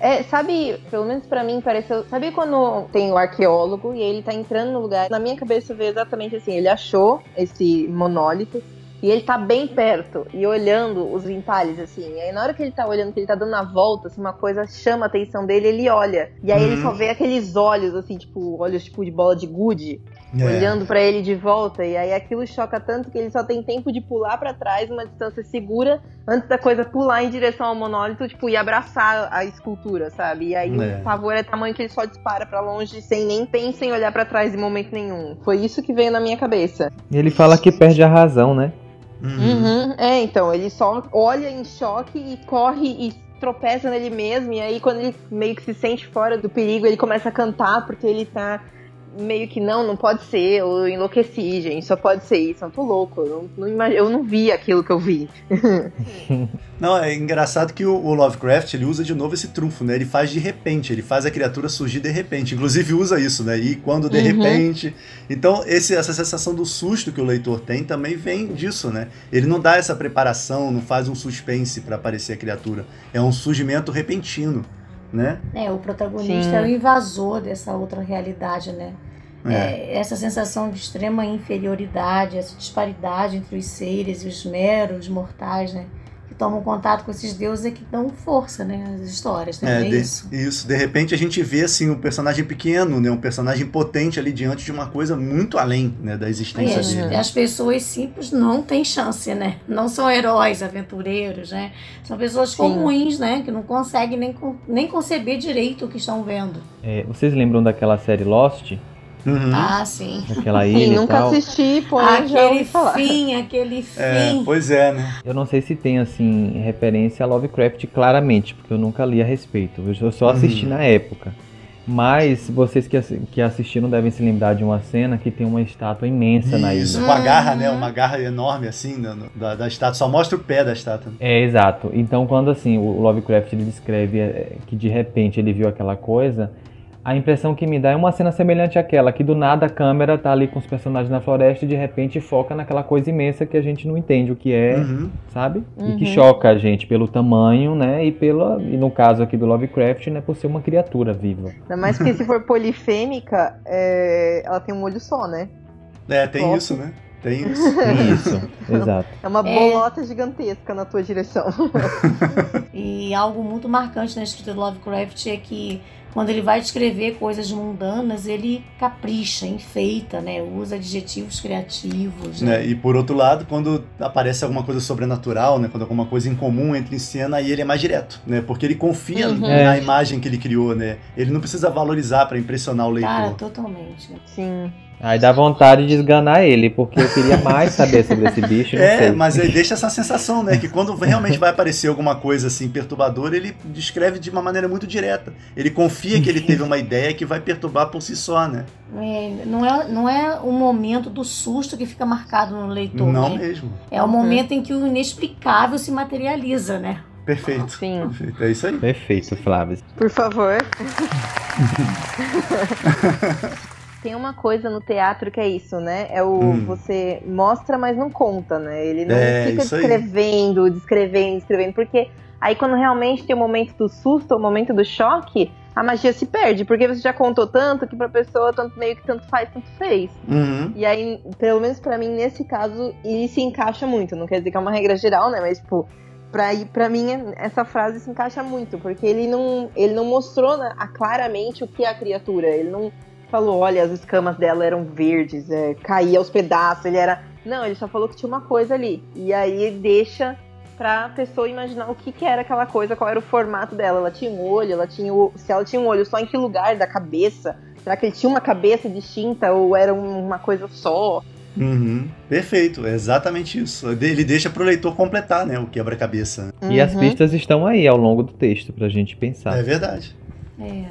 É, sabe, pelo menos para mim pareceu. Sabe quando tem o arqueólogo e ele tá entrando no lugar? Na minha cabeça veio exatamente assim: ele achou esse monólito e ele tá bem perto e olhando os entalhes, assim. E aí, na hora que ele tá olhando, que ele tá dando a volta, assim, uma coisa chama a atenção dele, ele olha. E aí uhum. ele só vê aqueles olhos, assim, tipo, olhos tipo de bola de gude é. olhando para ele de volta. E aí aquilo choca tanto que ele só tem tempo de pular para trás, uma distância segura, antes da coisa pular em direção ao monólito, tipo, e abraçar a escultura, sabe? E aí é. o pavor é tamanho que ele só dispara para longe sem nem pensar em olhar para trás em momento nenhum. Foi isso que veio na minha cabeça. Ele fala que perde a razão, né? Uhum. Uhum. É, então, ele só olha em choque e corre e tropeça nele mesmo, e aí quando ele meio que se sente fora do perigo, ele começa a cantar porque ele tá meio que não, não pode ser, eu enlouqueci, gente, só pode ser isso, eu tô louco, eu não, não eu não vi aquilo que eu vi. [laughs] não, é engraçado que o, o, Lovecraft, ele usa de novo esse trunfo, né, ele faz de repente, ele faz a criatura surgir de repente, inclusive usa isso, né, e quando de uhum. repente, então esse, essa sensação do susto que o leitor tem também vem disso, né, ele não dá essa preparação, não faz um suspense para aparecer a criatura, é um surgimento repentino né? É, o protagonista Sim. é o invasor dessa outra realidade, né? É. É, essa sensação de extrema inferioridade, essa disparidade entre os seres e os meros mortais, né? Que tomam contato com esses deuses é que dão força, né? As histórias, né? É, é de, isso. Isso. De repente a gente vê assim um personagem pequeno, né? Um personagem potente ali diante de uma coisa muito além, né? Da existência é, dele. As pessoas simples não têm chance, né? Não são heróis, aventureiros, né? São pessoas Sim. comuns, né? Que não conseguem nem, nem conceber direito o que estão vendo. É, vocês lembram daquela série Lost? Uhum. Ah, sim. Aquela ilha sim, nunca assisti, porém aquele fim, aquele fim. É, pois é, né? Eu não sei se tem, assim, referência a Lovecraft claramente, porque eu nunca li a respeito. Eu só assisti uhum. na época. Mas vocês que, que assistiram devem se lembrar de uma cena que tem uma estátua imensa Isso, na ilha. Isso, com a garra, né? Uma garra enorme, assim, no, da, da, estátua. Só mostra o pé da estátua. É, exato. Então, quando, assim, o Lovecraft ele descreve é, que de repente ele viu aquela coisa a impressão que me dá é uma cena semelhante àquela, que do nada a câmera tá ali com os personagens na floresta e de repente foca naquela coisa imensa que a gente não entende o que é, uhum. sabe? Uhum. E que uhum. choca a gente pelo tamanho, né? E pela, e no caso aqui do Lovecraft, né, por ser uma criatura viva. Ainda mais que se for polifêmica, é... ela tem um olho só, né? É, tem isso, né? Tem [laughs] isso. Tem isso, exato. É uma bolota é... gigantesca na tua direção. [laughs] e algo muito marcante na escrita do Lovecraft é que quando ele vai descrever coisas mundanas, ele capricha, enfeita, né? Usa adjetivos criativos. Né? né? E por outro lado, quando aparece alguma coisa sobrenatural, né? Quando alguma coisa incomum entra em cena, aí ele é mais direto, né? Porque ele confia uhum. na é. imagem que ele criou, né? Ele não precisa valorizar para impressionar o leitor. Cara, totalmente. Sim. Aí dá vontade de esganar ele, porque eu queria mais saber sobre esse bicho. é, sei. mas ele deixa essa sensação, né? Que quando realmente vai aparecer alguma coisa assim perturbadora, ele descreve de uma maneira muito direta. Ele confia que ele teve uma ideia que vai perturbar por si só, né? É, não, é, não é o momento do susto que fica marcado no leitor. Não né? mesmo. É o momento em que o inexplicável se materializa, né? Perfeito. Sim. Perfeito. É isso aí. Perfeito, Flávio. Por favor. [laughs] tem uma coisa no teatro que é isso, né? É o hum. você mostra, mas não conta, né? Ele não é, fica descrevendo, descrevendo, descrevendo, porque aí quando realmente tem o momento do susto, o momento do choque, a magia se perde, porque você já contou tanto que pra pessoa tanto meio que tanto faz, tanto fez. Uhum. E aí, pelo menos para mim, nesse caso, ele se encaixa muito. Não quer dizer que é uma regra geral, né? Mas, tipo, pra, pra mim, essa frase se encaixa muito, porque ele não, ele não mostrou né, claramente o que é a criatura. Ele não falou, olha, as escamas dela eram verdes, é, caía aos pedaços, ele era. Não, ele só falou que tinha uma coisa ali. E aí deixa pra pessoa imaginar o que, que era aquela coisa, qual era o formato dela. Ela tinha um olho, ela tinha o... se ela tinha um olho só em que lugar da cabeça? Será que ele tinha uma cabeça distinta ou era uma coisa só? Uhum. Perfeito, é exatamente isso. Ele deixa pro leitor completar, né, o quebra-cabeça. Uhum. E as pistas estão aí ao longo do texto pra gente pensar. É verdade. É.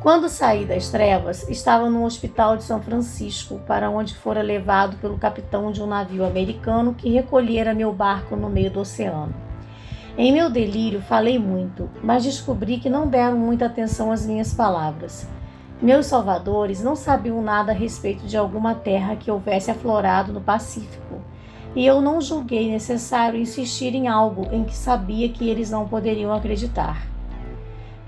Quando saí das trevas, estava no hospital de São Francisco, para onde fora levado pelo capitão de um navio americano que recolhera meu barco no meio do oceano. Em meu delírio, falei muito, mas descobri que não deram muita atenção às minhas palavras. Meus salvadores não sabiam nada a respeito de alguma terra que houvesse aflorado no Pacífico, e eu não julguei necessário insistir em algo em que sabia que eles não poderiam acreditar.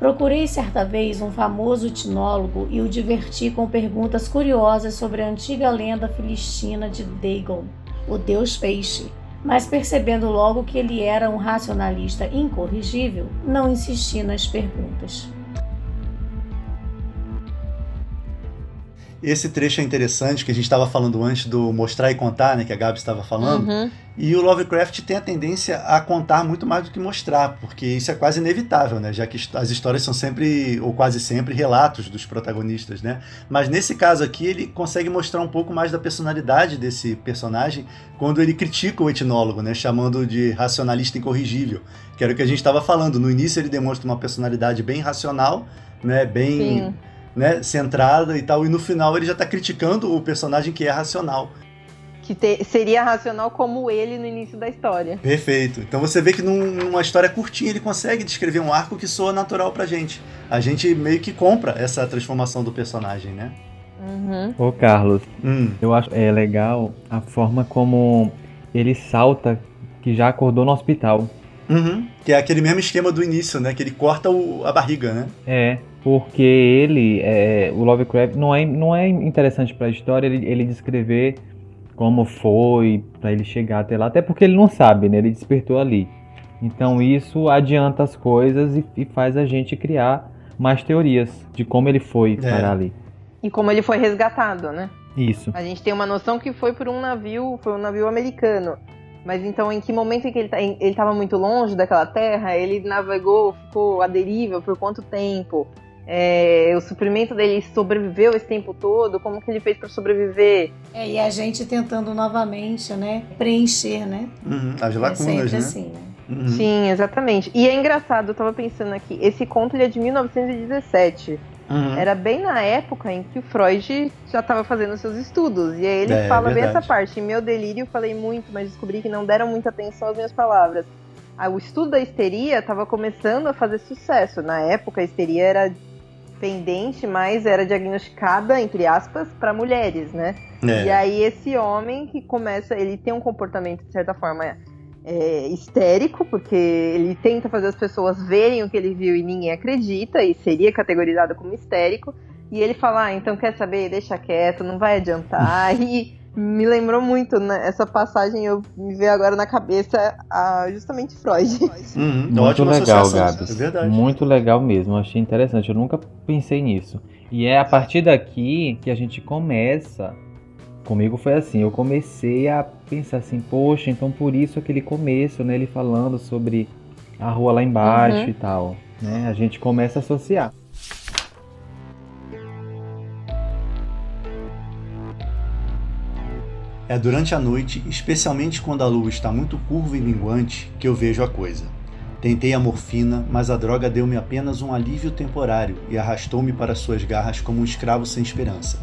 Procurei certa vez um famoso etnólogo e o diverti com perguntas curiosas sobre a antiga lenda filistina de Dagon, o deus peixe. Mas percebendo logo que ele era um racionalista incorrigível, não insisti nas perguntas. Esse trecho é interessante, que a gente estava falando antes do mostrar e contar, né, que a Gabi estava falando. Uhum. E o Lovecraft tem a tendência a contar muito mais do que mostrar, porque isso é quase inevitável, né, já que as histórias são sempre, ou quase sempre, relatos dos protagonistas, né. Mas nesse caso aqui, ele consegue mostrar um pouco mais da personalidade desse personagem quando ele critica o etnólogo, né, chamando de racionalista incorrigível, que era o que a gente estava falando. No início ele demonstra uma personalidade bem racional, né, bem... Sim né, centrada e tal, e no final ele já tá criticando o personagem que é racional. Que te, seria racional como ele no início da história. Perfeito. Então você vê que num, numa história curtinha ele consegue descrever um arco que soa natural pra gente. A gente meio que compra essa transformação do personagem, né? Uhum. Ô Carlos, hum. eu acho é legal a forma como ele salta que já acordou no hospital. Uhum. Que é aquele mesmo esquema do início, né? Que ele corta o, a barriga, né? É porque ele, é, o Lovecraft, não é, não é interessante para a história ele, ele descrever como foi para ele chegar até lá, até porque ele não sabe, né? Ele despertou ali. Então isso adianta as coisas e, e faz a gente criar mais teorias de como ele foi é. para ali. E como ele foi resgatado, né? Isso. A gente tem uma noção que foi por um navio, foi um navio americano. Mas então, em que momento em que ele tá, estava muito longe daquela terra? Ele navegou, ficou à deriva por quanto tempo? É, o suprimento dele sobreviveu esse tempo todo? Como que ele fez para sobreviver? É, e a gente tentando novamente, né, preencher, né? Uhum, as lacunas, é sempre né? assim, né? Uhum. Sim, exatamente. E é engraçado, eu tava pensando aqui, esse conto ele é de 1917. Uhum. Era bem na época em que o Freud já estava fazendo seus estudos. E aí ele é, fala é bem essa parte. Em meu delírio eu falei muito, mas descobri que não deram muita atenção às minhas palavras. Ah, o estudo da histeria estava começando a fazer sucesso. Na época, a histeria era pendente, mas era diagnosticada, entre aspas, para mulheres, né? É. E aí esse homem que começa, ele tem um comportamento, de certa forma, é, histérico, porque ele tenta fazer as pessoas verem o que ele viu e ninguém acredita, e seria categorizado como histérico. E ele fala, ah, então quer saber, deixa quieto, não vai adiantar. [laughs] e me lembrou muito, né? Essa passagem eu me veio agora na cabeça a, justamente Freud. Uhum, [laughs] Muito legal, Gabi. É. Muito legal mesmo. Eu achei interessante. Eu nunca pensei nisso. E é a partir daqui que a gente começa. Comigo foi assim, eu comecei a pensar assim, poxa, então por isso aquele começo, né? Ele falando sobre a rua lá embaixo uhum. e tal. Né? A gente começa a associar. É durante a noite, especialmente quando a lua está muito curva e minguante, que eu vejo a coisa. Tentei a morfina, mas a droga deu-me apenas um alívio temporário e arrastou-me para suas garras como um escravo sem esperança.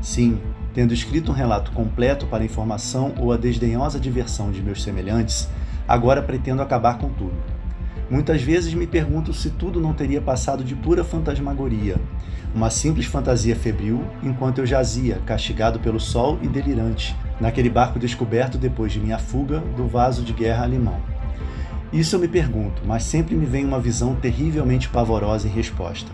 Sim, tendo escrito um relato completo para a informação ou a desdenhosa diversão de meus semelhantes, agora pretendo acabar com tudo. Muitas vezes me pergunto se tudo não teria passado de pura fantasmagoria, uma simples fantasia febril, enquanto eu jazia, castigado pelo sol e delirante, naquele barco descoberto depois de minha fuga do vaso de guerra alemão. Isso eu me pergunto, mas sempre me vem uma visão terrivelmente pavorosa em resposta.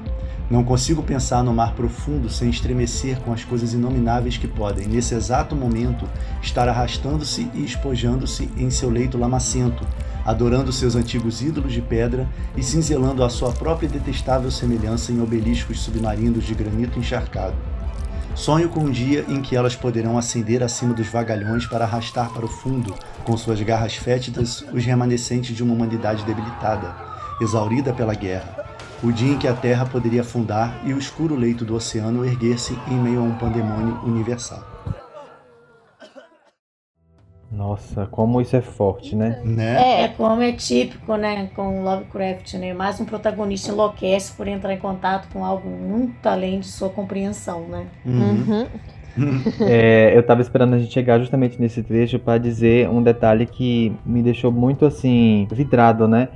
Não consigo pensar no mar profundo sem estremecer com as coisas inomináveis que podem, nesse exato momento, estar arrastando-se e espojando-se em seu leito lamacento, adorando seus antigos ídolos de pedra e cinzelando a sua própria detestável semelhança em obeliscos submarinos de granito encharcado. Sonho com um dia em que elas poderão ascender acima dos vagalhões para arrastar para o fundo, com suas garras fétidas, os remanescentes de uma humanidade debilitada, exaurida pela guerra. O dia em que a Terra poderia afundar e o escuro leito do oceano erguer-se em meio a um pandemônio universal. Nossa, como isso é forte, né? né? É, é como é típico, né, com Lovecraft, né? Mais um protagonista enlouquece por entrar em contato com algo muito além de sua compreensão, né? Uhum. [laughs] é, eu tava esperando a gente chegar justamente nesse trecho para dizer um detalhe que me deixou muito assim vidrado, né?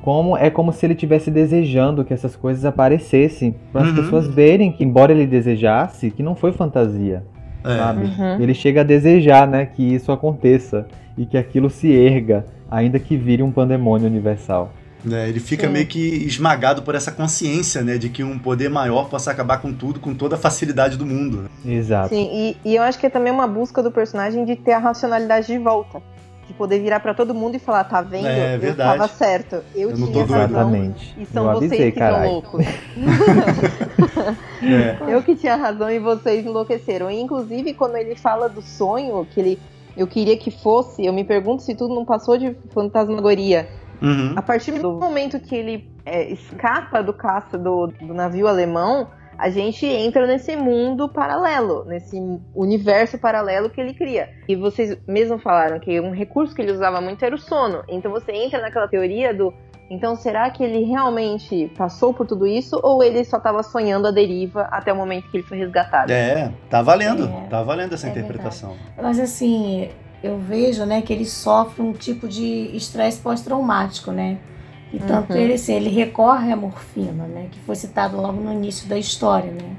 Como é como se ele tivesse desejando que essas coisas aparecessem para as uhum. pessoas verem que embora ele desejasse, que não foi fantasia. É. Sabe? Uhum. Ele chega a desejar, né, que isso aconteça e que aquilo se erga, ainda que vire um pandemônio universal. É, ele fica Sim. meio que esmagado por essa consciência, né, de que um poder maior possa acabar com tudo, com toda a facilidade do mundo. Exato. Sim, e, e eu acho que é também uma busca do personagem de ter a racionalidade de volta de poder virar para todo mundo e falar, tá vendo? É, eu tava certo. Eu, eu tinha razão. Exatamente. E são eu vocês que estão loucos. [laughs] é. Eu que tinha razão e vocês enlouqueceram. E, inclusive, quando ele fala do sonho, que ele eu queria que fosse, eu me pergunto se tudo não passou de fantasmagoria. Uhum. A partir do momento que ele é, escapa do caça do, do navio alemão, a gente entra nesse mundo paralelo, nesse universo paralelo que ele cria. E vocês mesmo falaram que um recurso que ele usava muito era o sono. Então você entra naquela teoria do então, será que ele realmente passou por tudo isso ou ele só estava sonhando a deriva até o momento que ele foi resgatado? É, tá valendo, é, tá valendo essa é interpretação. Verdade. Mas assim, eu vejo, né, que ele sofre um tipo de estresse pós-traumático, né? E tanto uhum. ele, assim, ele recorre à morfina, né? Que foi citado logo no início da história, né?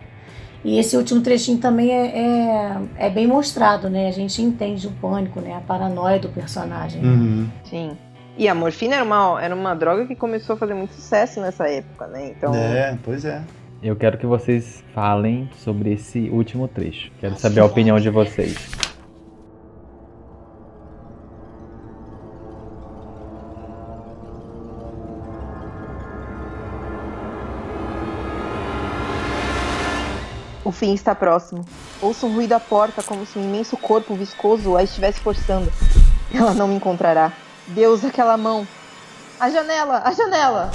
E esse último trechinho também é, é, é, bem mostrado, né? A gente entende o pânico, né? A paranoia do personagem. Uhum. Sim. E a morfina era uma, era uma droga que começou a fazer muito sucesso nessa época, né? Então... É, pois é. Eu quero que vocês falem sobre esse último trecho. Quero saber a opinião de vocês. O fim está próximo. Ouço um ruído à porta, como se um imenso corpo viscoso a estivesse forçando. Ela não me encontrará. Deus, aquela mão. A janela! A janela!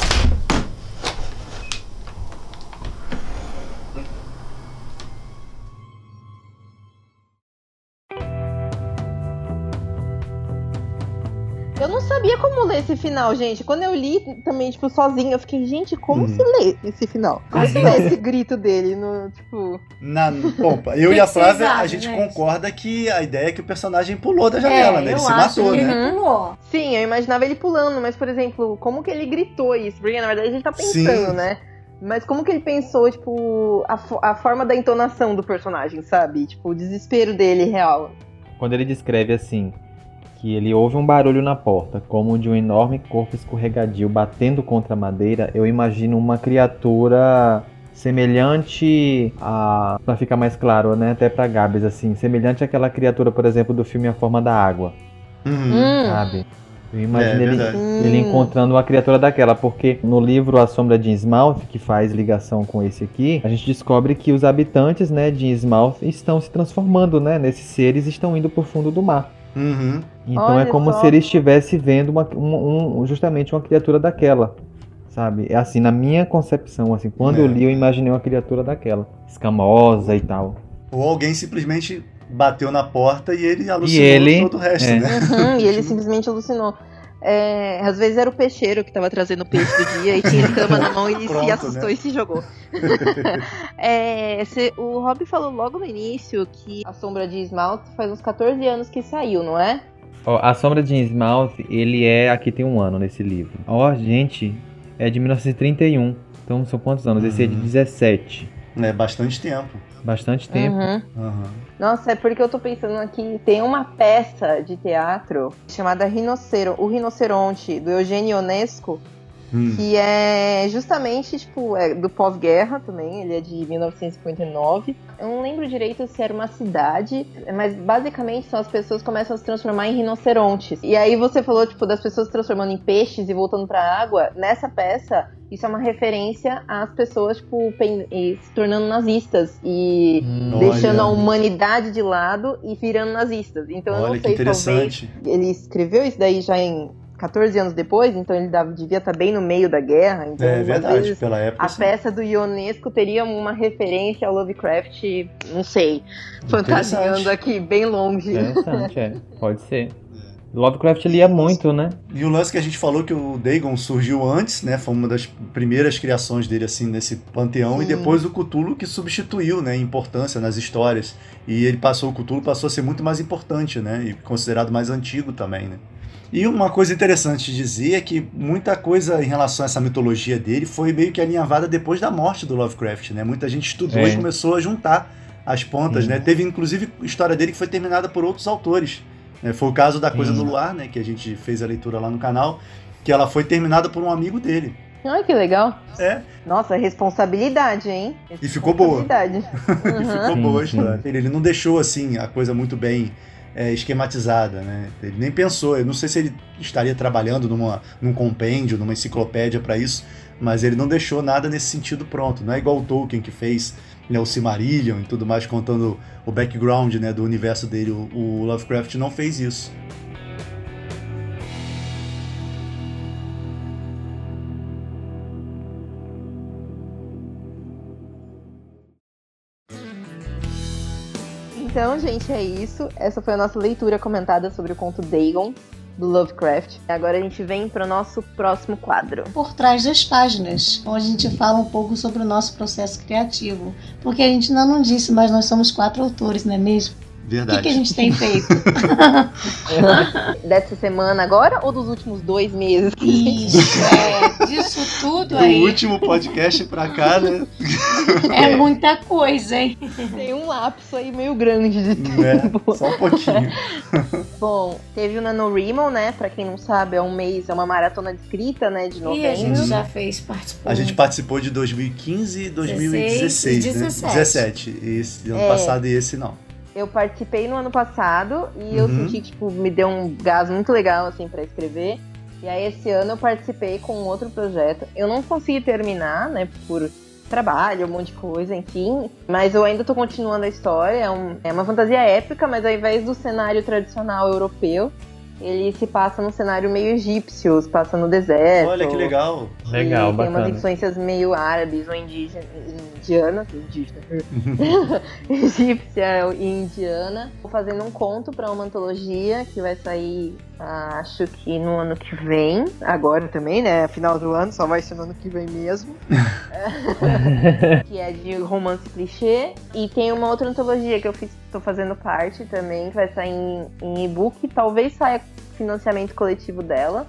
Eu não sabia como ler esse final, gente. Quando eu li também, tipo, sozinho, eu fiquei, gente, como hum. se lê esse final? Como se lê esse grito dele no, tipo... Na, bom, eu e a Flávia, a gente, gente, concorda que a ideia é que o personagem pulou da janela, é, né? Ele se matou, né? Ele pulou. Sim, eu imaginava ele pulando, mas, por exemplo, como que ele gritou isso? Porque, na verdade, ele tá pensando, Sim. né? Mas como que ele pensou, tipo, a, a forma da entonação do personagem, sabe? Tipo, o desespero dele real. Quando ele descreve assim, que ele ouve um barulho na porta, como de um enorme corpo escorregadio batendo contra a madeira, eu imagino uma criatura semelhante a, para ficar mais claro, né, até para Gabs assim, semelhante àquela criatura, por exemplo, do filme A Forma da Água. Uhum. Sabe? Eu imagino é, ele, ele encontrando uma criatura daquela, porque no livro A Sombra de Innsmouth, que faz ligação com esse aqui, a gente descobre que os habitantes né, de Innsmouth estão se transformando, né? Nesses seres estão indo para o fundo do mar. Uhum. Então é Olha é como só. se ele estivesse vendo uma, um, um, justamente uma criatura daquela. Sabe? É assim, na minha concepção, assim, quando é. eu li, eu imaginei uma criatura daquela, escamosa e tal. Ou alguém simplesmente bateu na porta e ele alucinou e ele, todo o resto, é. né? Uhum, e ele [laughs] simplesmente alucinou. É, às vezes era o peixeiro que estava trazendo o peixe do dia e tinha cama na mão e Pronto, se assustou né? e se jogou. [laughs] é, se, o Rob falou logo no início que A Sombra de Esmalte faz uns 14 anos que saiu, não é? A Sombra de Esmalte, ele é. Aqui tem um ano nesse livro. Ó, oh, gente, é de 1931. Então são quantos anos? Uhum. Esse é de 17. É bastante tempo. Bastante tempo. Uhum. Uhum. Nossa, é porque eu tô pensando aqui, tem uma peça de teatro chamada Rinocero, O Rinoceronte, do Eugênio Ionesco, hum. que é justamente, tipo, é do pós-guerra também, ele é de 1959. Eu não lembro direito se era uma cidade, mas basicamente são as pessoas que começam a se transformar em rinocerontes. E aí você falou, tipo, das pessoas se transformando em peixes e voltando pra água. Nessa peça, isso é uma referência às pessoas, tipo, se tornando nazistas e hum, deixando olha. a humanidade de lado e virando nazistas. Então olha, eu não sei, talvez ele escreveu isso daí já em 14 anos depois, então ele dava, devia estar bem no meio da guerra. Então, é verdade, pela época. A sim. peça do Ionesco teria uma referência ao Lovecraft, não sei, fantasiando aqui bem longe. Interessante, é. [laughs] Pode ser. Lovecraft lia muito, né? E o lance que a gente falou que o Dagon surgiu antes, né? Foi uma das primeiras criações dele, assim, nesse panteão. Sim. E depois o Cthulhu que substituiu, né? Importância nas histórias. E ele passou, o Cthulhu passou a ser muito mais importante, né? E considerado mais antigo também, né? E uma coisa interessante de dizer é que muita coisa em relação a essa mitologia dele foi meio que alinhavada depois da morte do Lovecraft, né? Muita gente estudou é. e começou a juntar as pontas, né? Teve inclusive história dele que foi terminada por outros autores. Né? Foi o caso da Coisa do Luar, né? Que a gente fez a leitura lá no canal, que ela foi terminada por um amigo dele. Ai, que legal. É. Nossa, responsabilidade, hein? E ficou boa. Responsabilidade. Uhum. [laughs] e ficou boa a história. Ele não deixou, assim, a coisa muito bem é, esquematizada, né? Ele nem pensou. Eu não sei se ele estaria trabalhando numa, num compêndio, numa enciclopédia para isso, mas ele não deixou nada nesse sentido pronto. Não é igual o Tolkien que fez né, o Silmarillion e tudo mais, contando o background né, do universo dele. O, o Lovecraft não fez isso. Então, gente, é isso. Essa foi a nossa leitura comentada sobre o conto Dagon, do Lovecraft. Agora a gente vem para o nosso próximo quadro. Por trás das páginas, onde a gente fala um pouco sobre o nosso processo criativo. Porque a gente ainda não disse, mas nós somos quatro autores, não é mesmo? Verdade. O que, que, a gente tem feito? [laughs] Dessa semana agora ou dos últimos dois meses? Isso, é, disso tudo aí. Do último podcast pra cá, né? É muita coisa, hein? Tem um lapso aí meio grande de é, tempo. É, só um pouquinho. [laughs] Bom, teve o NaNoWriMo, né? Pra quem não sabe, é um mês, é uma maratona de escrita, né? De novembro. E a gente já fez, participou. A gente participou de 2015 e 2016, 16, né? 17. 17. Esse ano é. passado e esse não. Eu participei no ano passado e uhum. eu senti que tipo, me deu um gás muito legal assim para escrever. E aí esse ano eu participei com um outro projeto. Eu não consegui terminar, né, por trabalho, um monte de coisa, enfim. Mas eu ainda tô continuando a história. É, um, é uma fantasia épica, mas ao invés do cenário tradicional europeu, ele se passa num cenário meio egípcio, se passa no deserto. Olha que legal. Legal, tem bacana. umas influências meio árabes ou indígenas, indianas, indígena, [laughs] egípcia e indiana. Tô fazendo um conto para uma antologia que vai sair, acho que no ano que vem, agora também, né? Final do ano, só vai ser no ano que vem mesmo. [laughs] que é de romance clichê. E tem uma outra antologia que eu fiz, tô fazendo parte também, que vai sair em, em e-book. Talvez saia financiamento coletivo dela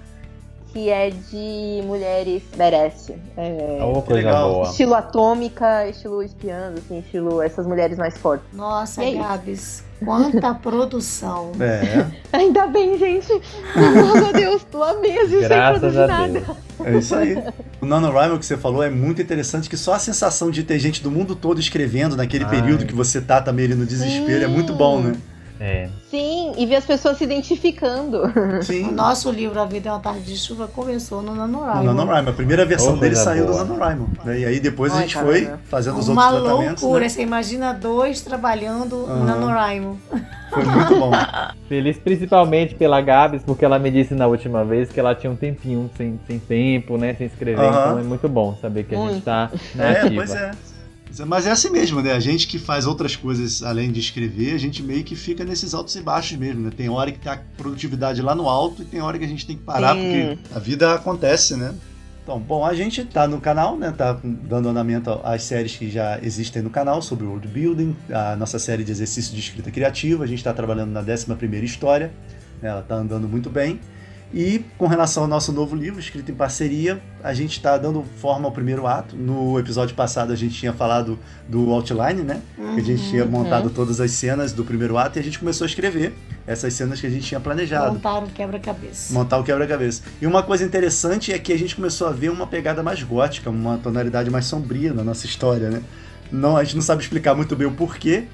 que é de mulheres merece. É, oh, coisa boa. Estilo atômica, estilo espiando, assim, estilo essas mulheres mais fortes. Nossa, é Gabs, quanta [laughs] produção. É. [laughs] Ainda bem, gente. Meu Deus, tô há meses Graças sem produzir nada. É isso aí. O NaNoWriMo que você falou é muito interessante, que só a sensação de ter gente do mundo todo escrevendo naquele Ai. período que você tá também ali no desespero Sim. é muito bom, né? É. Sim, e ver as pessoas se identificando. Sim. O nosso livro A Vida é uma Tarde de Chuva começou no NaNoWriMo. No NaNoWriMo. A primeira versão oh, dele saiu boa. do NaNoWriMo. Né? E aí depois Ai, a gente caramba. foi fazendo os uma outros tratamentos. Uma loucura. Né? Você imagina dois trabalhando uhum. no NaNoWriMo. Foi muito bom. [laughs] Feliz principalmente pela Gabs, porque ela me disse na última vez que ela tinha um tempinho sem, sem tempo, né? Sem escrever. Uhum. Então é muito bom saber que a gente tá na É, ativa. pois é. Mas é assim mesmo, né? A gente que faz outras coisas além de escrever, a gente meio que fica nesses altos e baixos mesmo, né? Tem hora que tá a produtividade lá no alto e tem hora que a gente tem que parar, Sim. porque a vida acontece, né? Então, bom, a gente tá no canal, né? Tá dando andamento às séries que já existem no canal sobre world building, a nossa série de exercícios de escrita criativa. A gente está trabalhando na 11 primeira história, né? ela tá andando muito bem. E com relação ao nosso novo livro, escrito em parceria, a gente está dando forma ao primeiro ato. No episódio passado a gente tinha falado do outline, né? Uhum, a gente tinha uhum. montado uhum. todas as cenas do primeiro ato e a gente começou a escrever essas cenas que a gente tinha planejado. Montar o quebra-cabeça. Montar o quebra-cabeça. E uma coisa interessante é que a gente começou a ver uma pegada mais gótica, uma tonalidade mais sombria na nossa história, né? Não, a gente não sabe explicar muito bem o porquê,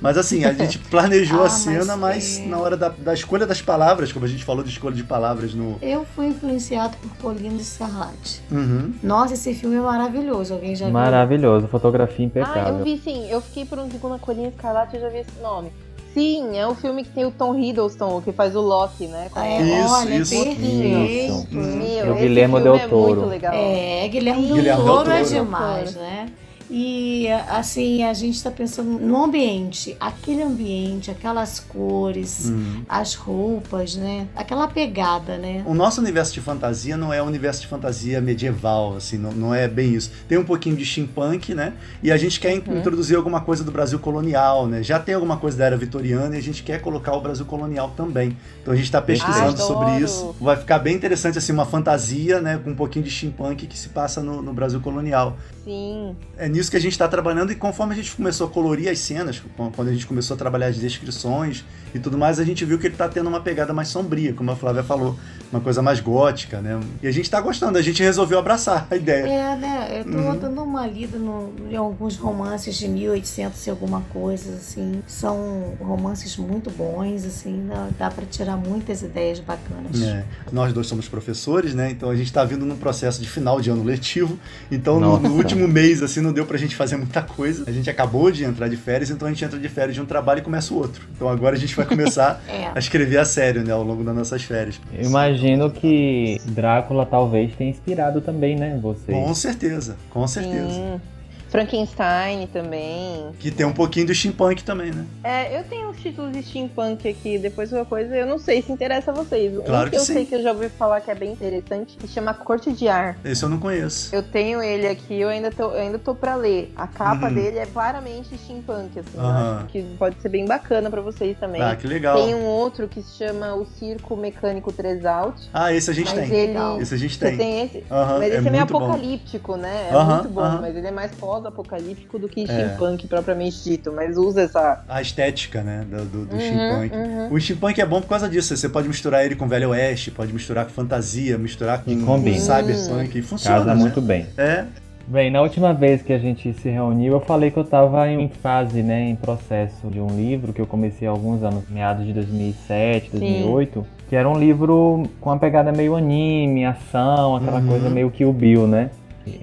mas assim, a gente [laughs] planejou ah, a cena, mas, mas na hora da, da, escolha das palavras, como a gente falou de escolha de palavras no. Eu fui influenciado por Paulinho Escarlate. Uhum. Nossa, esse filme é maravilhoso. Alguém já viu? Maravilhoso, fotografia impecável. Ah, eu vi sim. Eu fiquei por um segundo na Colinha Escarlate e já vi esse nome. Sim, é o filme que tem o Tom Hiddleston, que faz o Loki, né? É, isso, olha, isso. perfeito. Isso. Meu, o Guilherme Del é Toro. É, é Guilherme Del Toro é demais, né? E assim, a gente está pensando no ambiente, aquele ambiente, aquelas cores, uhum. as roupas, né? Aquela pegada, né? O nosso universo de fantasia não é um universo de fantasia medieval, assim, não, não é bem isso. Tem um pouquinho de steampunk, né? E a gente quer uhum. introduzir alguma coisa do Brasil colonial, né? Já tem alguma coisa da era vitoriana e a gente quer colocar o Brasil colonial também. Então a gente está pesquisando sobre isso. Vai ficar bem interessante, assim, uma fantasia, né? Com um pouquinho de steampunk que se passa no, no Brasil colonial. Sim. É nisso que a gente está trabalhando e conforme a gente começou a colorir as cenas, quando a gente começou a trabalhar as descrições e tudo mais, a gente viu que ele está tendo uma pegada mais sombria, como a Flávia falou, uma coisa mais gótica, né? E a gente está gostando, a gente resolveu abraçar a ideia. É, né? Eu tô uhum. dando uma lida no, em alguns romances de 1800 e alguma coisa, assim. São romances muito bons, assim, dá, dá para tirar muitas ideias bacanas. É. Nós dois somos professores, né? Então a gente está vindo num processo de final de ano letivo, então no, no último mês, assim, não deu pra gente fazer muita coisa. A gente acabou de entrar de férias, então a gente entra de férias de um trabalho e começa o outro. Então agora a gente vai começar [laughs] é. a escrever a sério, né, ao longo das nossas férias. Eu imagino que Drácula talvez tenha inspirado também, né, vocês. Com certeza, com certeza. Sim. Frankenstein também. Que tem um pouquinho do steampunk também, né? É, eu tenho uns títulos de steampunk aqui, depois uma coisa, eu não sei se interessa a vocês. Claro um que, eu sim. sei que eu já ouvi falar que é bem interessante, que chama Corte de Ar. Esse eu não conheço. Eu tenho ele aqui, eu ainda tô, eu ainda tô pra ler. A capa uhum. dele é claramente steampunk, assim, uhum. que pode ser bem bacana pra vocês também. Ah, que legal. Tem um outro que se chama O Circo Mecânico 3 Out. Ah, esse a gente tem. Ele... Esse a gente tem. Você tem esse? Uhum. Mas esse é, é meio apocalíptico, bom. né? É muito bom, mas ele é mais pós-apocalíptico do que é. steampunk propriamente dito, mas usa essa. A estética, né? Do, do, do uhum, steampunk. Uhum. O steampunk é bom por causa disso. Você pode misturar ele com Velho Oeste, pode misturar com fantasia, misturar com, com cyberpunk. E funciona. Casa né? muito bem. É. Bem, na última vez que a gente se reuniu, eu falei que eu estava em fase, né, em processo de um livro que eu comecei há alguns anos, meados de 2007, 2008, Sim. que era um livro com uma pegada meio anime, ação, aquela uhum. coisa meio que o Bill, né?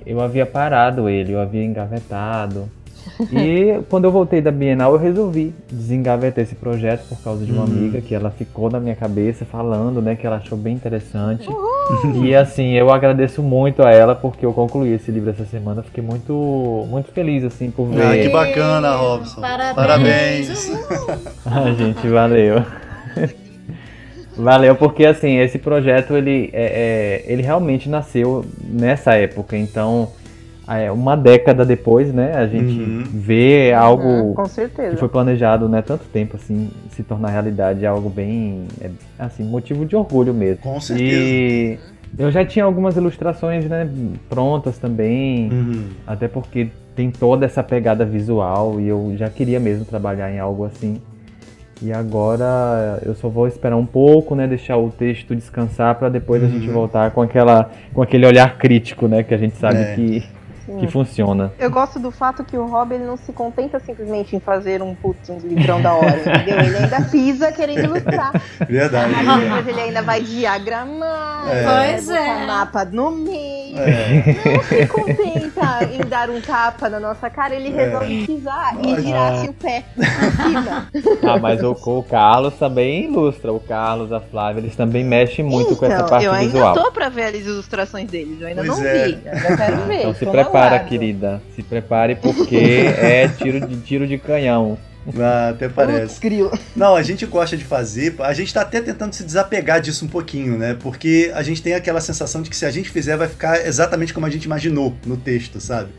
Eu havia parado ele, eu havia engavetado. E [laughs] quando eu voltei da Bienal, eu resolvi desengavetar esse projeto por causa de uma uhum. amiga que ela ficou na minha cabeça falando, né, que ela achou bem interessante. Uhum. [laughs] E assim, eu agradeço muito a ela porque eu concluí esse livro essa semana. Fiquei muito, muito feliz assim por ver. Ah, que bacana, Robson. Parabéns. Parabéns. [laughs] ah, gente, valeu. Valeu, porque assim, esse projeto ele, é, é, ele realmente nasceu nessa época, então é, uma década depois, né, a gente uhum. vê algo uhum, que foi planejado, né, tanto tempo assim, se tornar realidade, é algo bem, é, assim, motivo de orgulho mesmo. Com certeza. E eu já tinha algumas ilustrações, né, prontas também, uhum. até porque tem toda essa pegada visual e eu já queria mesmo trabalhar em algo assim. E agora eu só vou esperar um pouco, né, deixar o texto descansar para depois uhum. a gente uhum. voltar com aquela com aquele olhar crítico, né, que a gente sabe é. que que funciona. Eu gosto do fato que o Rob ele não se contenta simplesmente em fazer um putz, um livrão da hora, entendeu? Ele ainda pisa querendo ilustrar. [laughs] Verdade. Depois ele ainda vai diagramar, é. pois é. mapa no meio. É. Não se contenta em dar um tapa na nossa cara, ele é. resolve pisar e girar-se o pé cima. [laughs] Ah, mas o, o, Carlos também ilustra. O Carlos, a Flávia, eles também mexem muito então, com essa então, parte visual. Eu ainda tô pra ver as ilustrações deles, eu ainda pois não é. vi. Eu ainda quero [laughs] ver. Então se prepara prepara, querida. Se prepare porque [laughs] é tiro de tiro de canhão. Ah, até parece. Não, a gente gosta de fazer. A gente tá até tentando se desapegar disso um pouquinho, né? Porque a gente tem aquela sensação de que se a gente fizer, vai ficar exatamente como a gente imaginou no texto, sabe?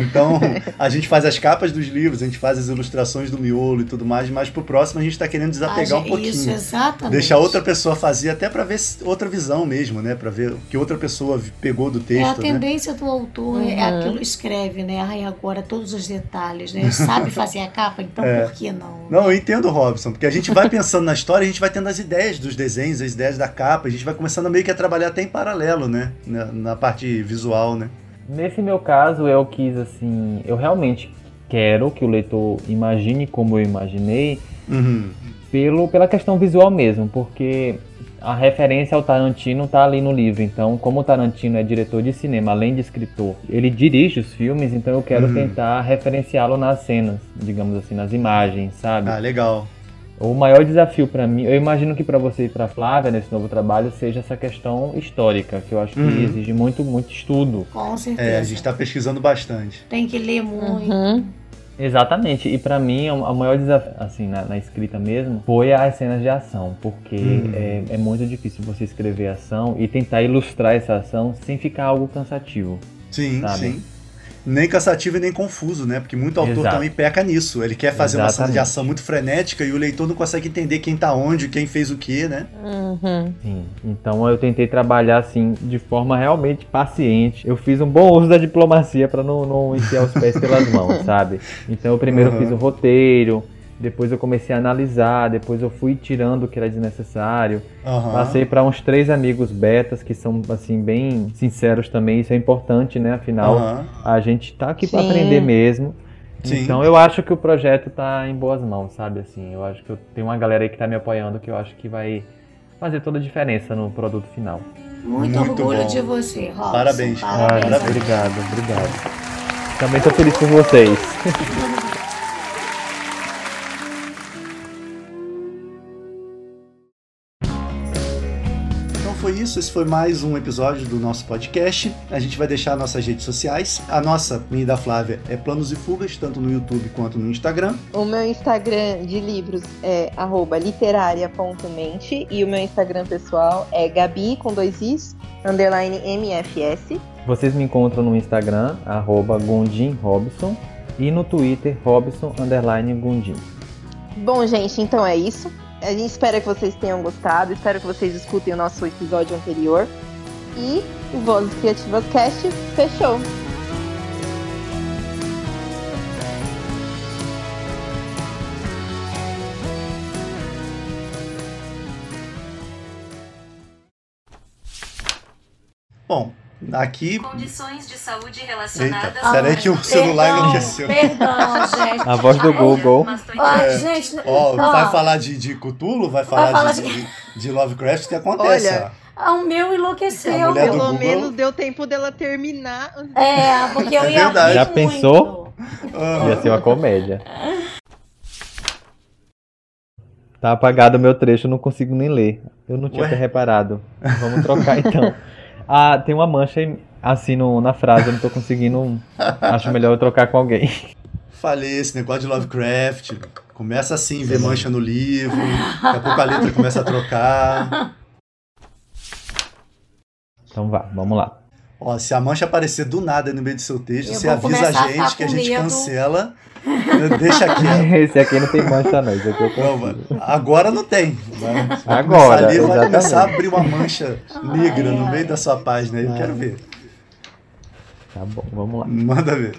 Então, a gente faz as capas dos livros, a gente faz as ilustrações do miolo e tudo mais, mas pro próximo a gente tá querendo desapegar ah, um pouquinho. Isso, exatamente. Deixar outra pessoa fazer, até para ver outra visão mesmo, né? Para ver o que outra pessoa pegou do texto. É a né? tendência né? do autor, é uhum. é aquilo escreve, né? Ai, agora todos os detalhes, né? Sabe fazer a capa, então é. por que não? Não, eu entendo, Robson, porque a gente vai pensando na história, a gente vai tendo as ideias dos desenhos, as ideias da capa, a gente vai começando a meio que a trabalhar até em paralelo, né? Na, na parte visual, né? Nesse meu caso, eu quis assim, eu realmente quero que o leitor imagine como eu imaginei, uhum. pelo, pela questão visual mesmo, porque a referência ao Tarantino está ali no livro. Então, como o Tarantino é diretor de cinema, além de escritor, ele dirige os filmes, então eu quero uhum. tentar referenciá-lo nas cenas, digamos assim, nas imagens, sabe? Ah, legal. O maior desafio para mim, eu imagino que para você e para Flávia nesse novo trabalho seja essa questão histórica, que eu acho que uhum. exige muito, muito estudo. Com certeza. É, a gente está pesquisando bastante. Tem que ler muito. Uhum. Exatamente, e para mim o maior desafio, assim, na, na, escrita mesmo, foi as cenas de ação, porque uhum. é, é muito difícil você escrever ação e tentar ilustrar essa ação sem ficar algo cansativo. Sim, sabe? sim nem cansativo e nem confuso, né? Porque muito autor Exato. também peca nisso. Ele quer fazer Exatamente. uma cena de ação muito frenética e o leitor não consegue entender quem tá onde, quem fez o que, né? Uhum. Sim. Então eu tentei trabalhar assim de forma realmente paciente. Eu fiz um bom uso da diplomacia para não, não enfiar os pés pelas mãos, [laughs] sabe? Então eu primeiro uhum. fiz o roteiro, depois eu comecei a analisar, depois eu fui tirando o que era desnecessário. Uhum. Passei para uns três amigos betas que são assim bem sinceros também, isso é importante, né? Afinal, uhum. a gente tá aqui para aprender mesmo. Sim. Então eu acho que o projeto tá em boas mãos, sabe assim? Eu acho que eu tenho uma galera aí que tá me apoiando que eu acho que vai fazer toda a diferença no produto final. Muito, Muito orgulho bom. de você, Robson. Parabéns. Parabéns. Ah, obrigado, obrigado. Também tô feliz por vocês. [laughs] isso. Esse foi mais um episódio do nosso podcast. A gente vai deixar nossas redes sociais. A nossa, minha e da Flávia, é Planos e Fugas, tanto no YouTube quanto no Instagram. O meu Instagram de livros é literaria.mente e o meu Instagram pessoal é Gabi com dois Is, underline MFS. Vocês me encontram no Instagram, arroba Gondim Robson, e no Twitter, Robson underline Gondim. Bom, gente, então é isso. A gente espera que vocês tenham gostado, espero que vocês escutem o nosso episódio anterior. E o Vozes Criativas Cast fechou! Bom, Aqui. Condições de saúde relacionadas. Eita, peraí que o celular perdão, enlouqueceu. Perdão, [laughs] gente. A voz do Google. É, gente, ó, vai falar de, de Cthulhu? Vai falar, vai falar de, de... de Lovecraft? O que acontece? Olha, o meu enlouqueceu. Pelo Google... menos deu tempo dela terminar. É, porque eu é ia verdade. Já pensou? Uhum. Ia ser uma comédia. Tá apagado o meu trecho, eu não consigo nem ler. Eu não tinha reparado. Vamos trocar então. [laughs] Ah, tem uma mancha assim no, na frase, eu não tô conseguindo. [laughs] Acho melhor eu trocar com alguém. Falei, esse negócio de Lovecraft. Começa assim, ver mancha no livro, daqui a pouco a letra começa a trocar. Então vá, vamos lá. Ó, se a mancha aparecer do nada no meio do seu texto, eu você avisa a gente a que a gente medo. cancela Deixa aqui. [laughs] Esse aqui não tem mancha, não. Esse aqui eu não. Agora não tem. Agora. Ali vai começar a abrir uma mancha negra no meio da sua página. Eu quero ver. Tá bom, vamos lá. Manda ver.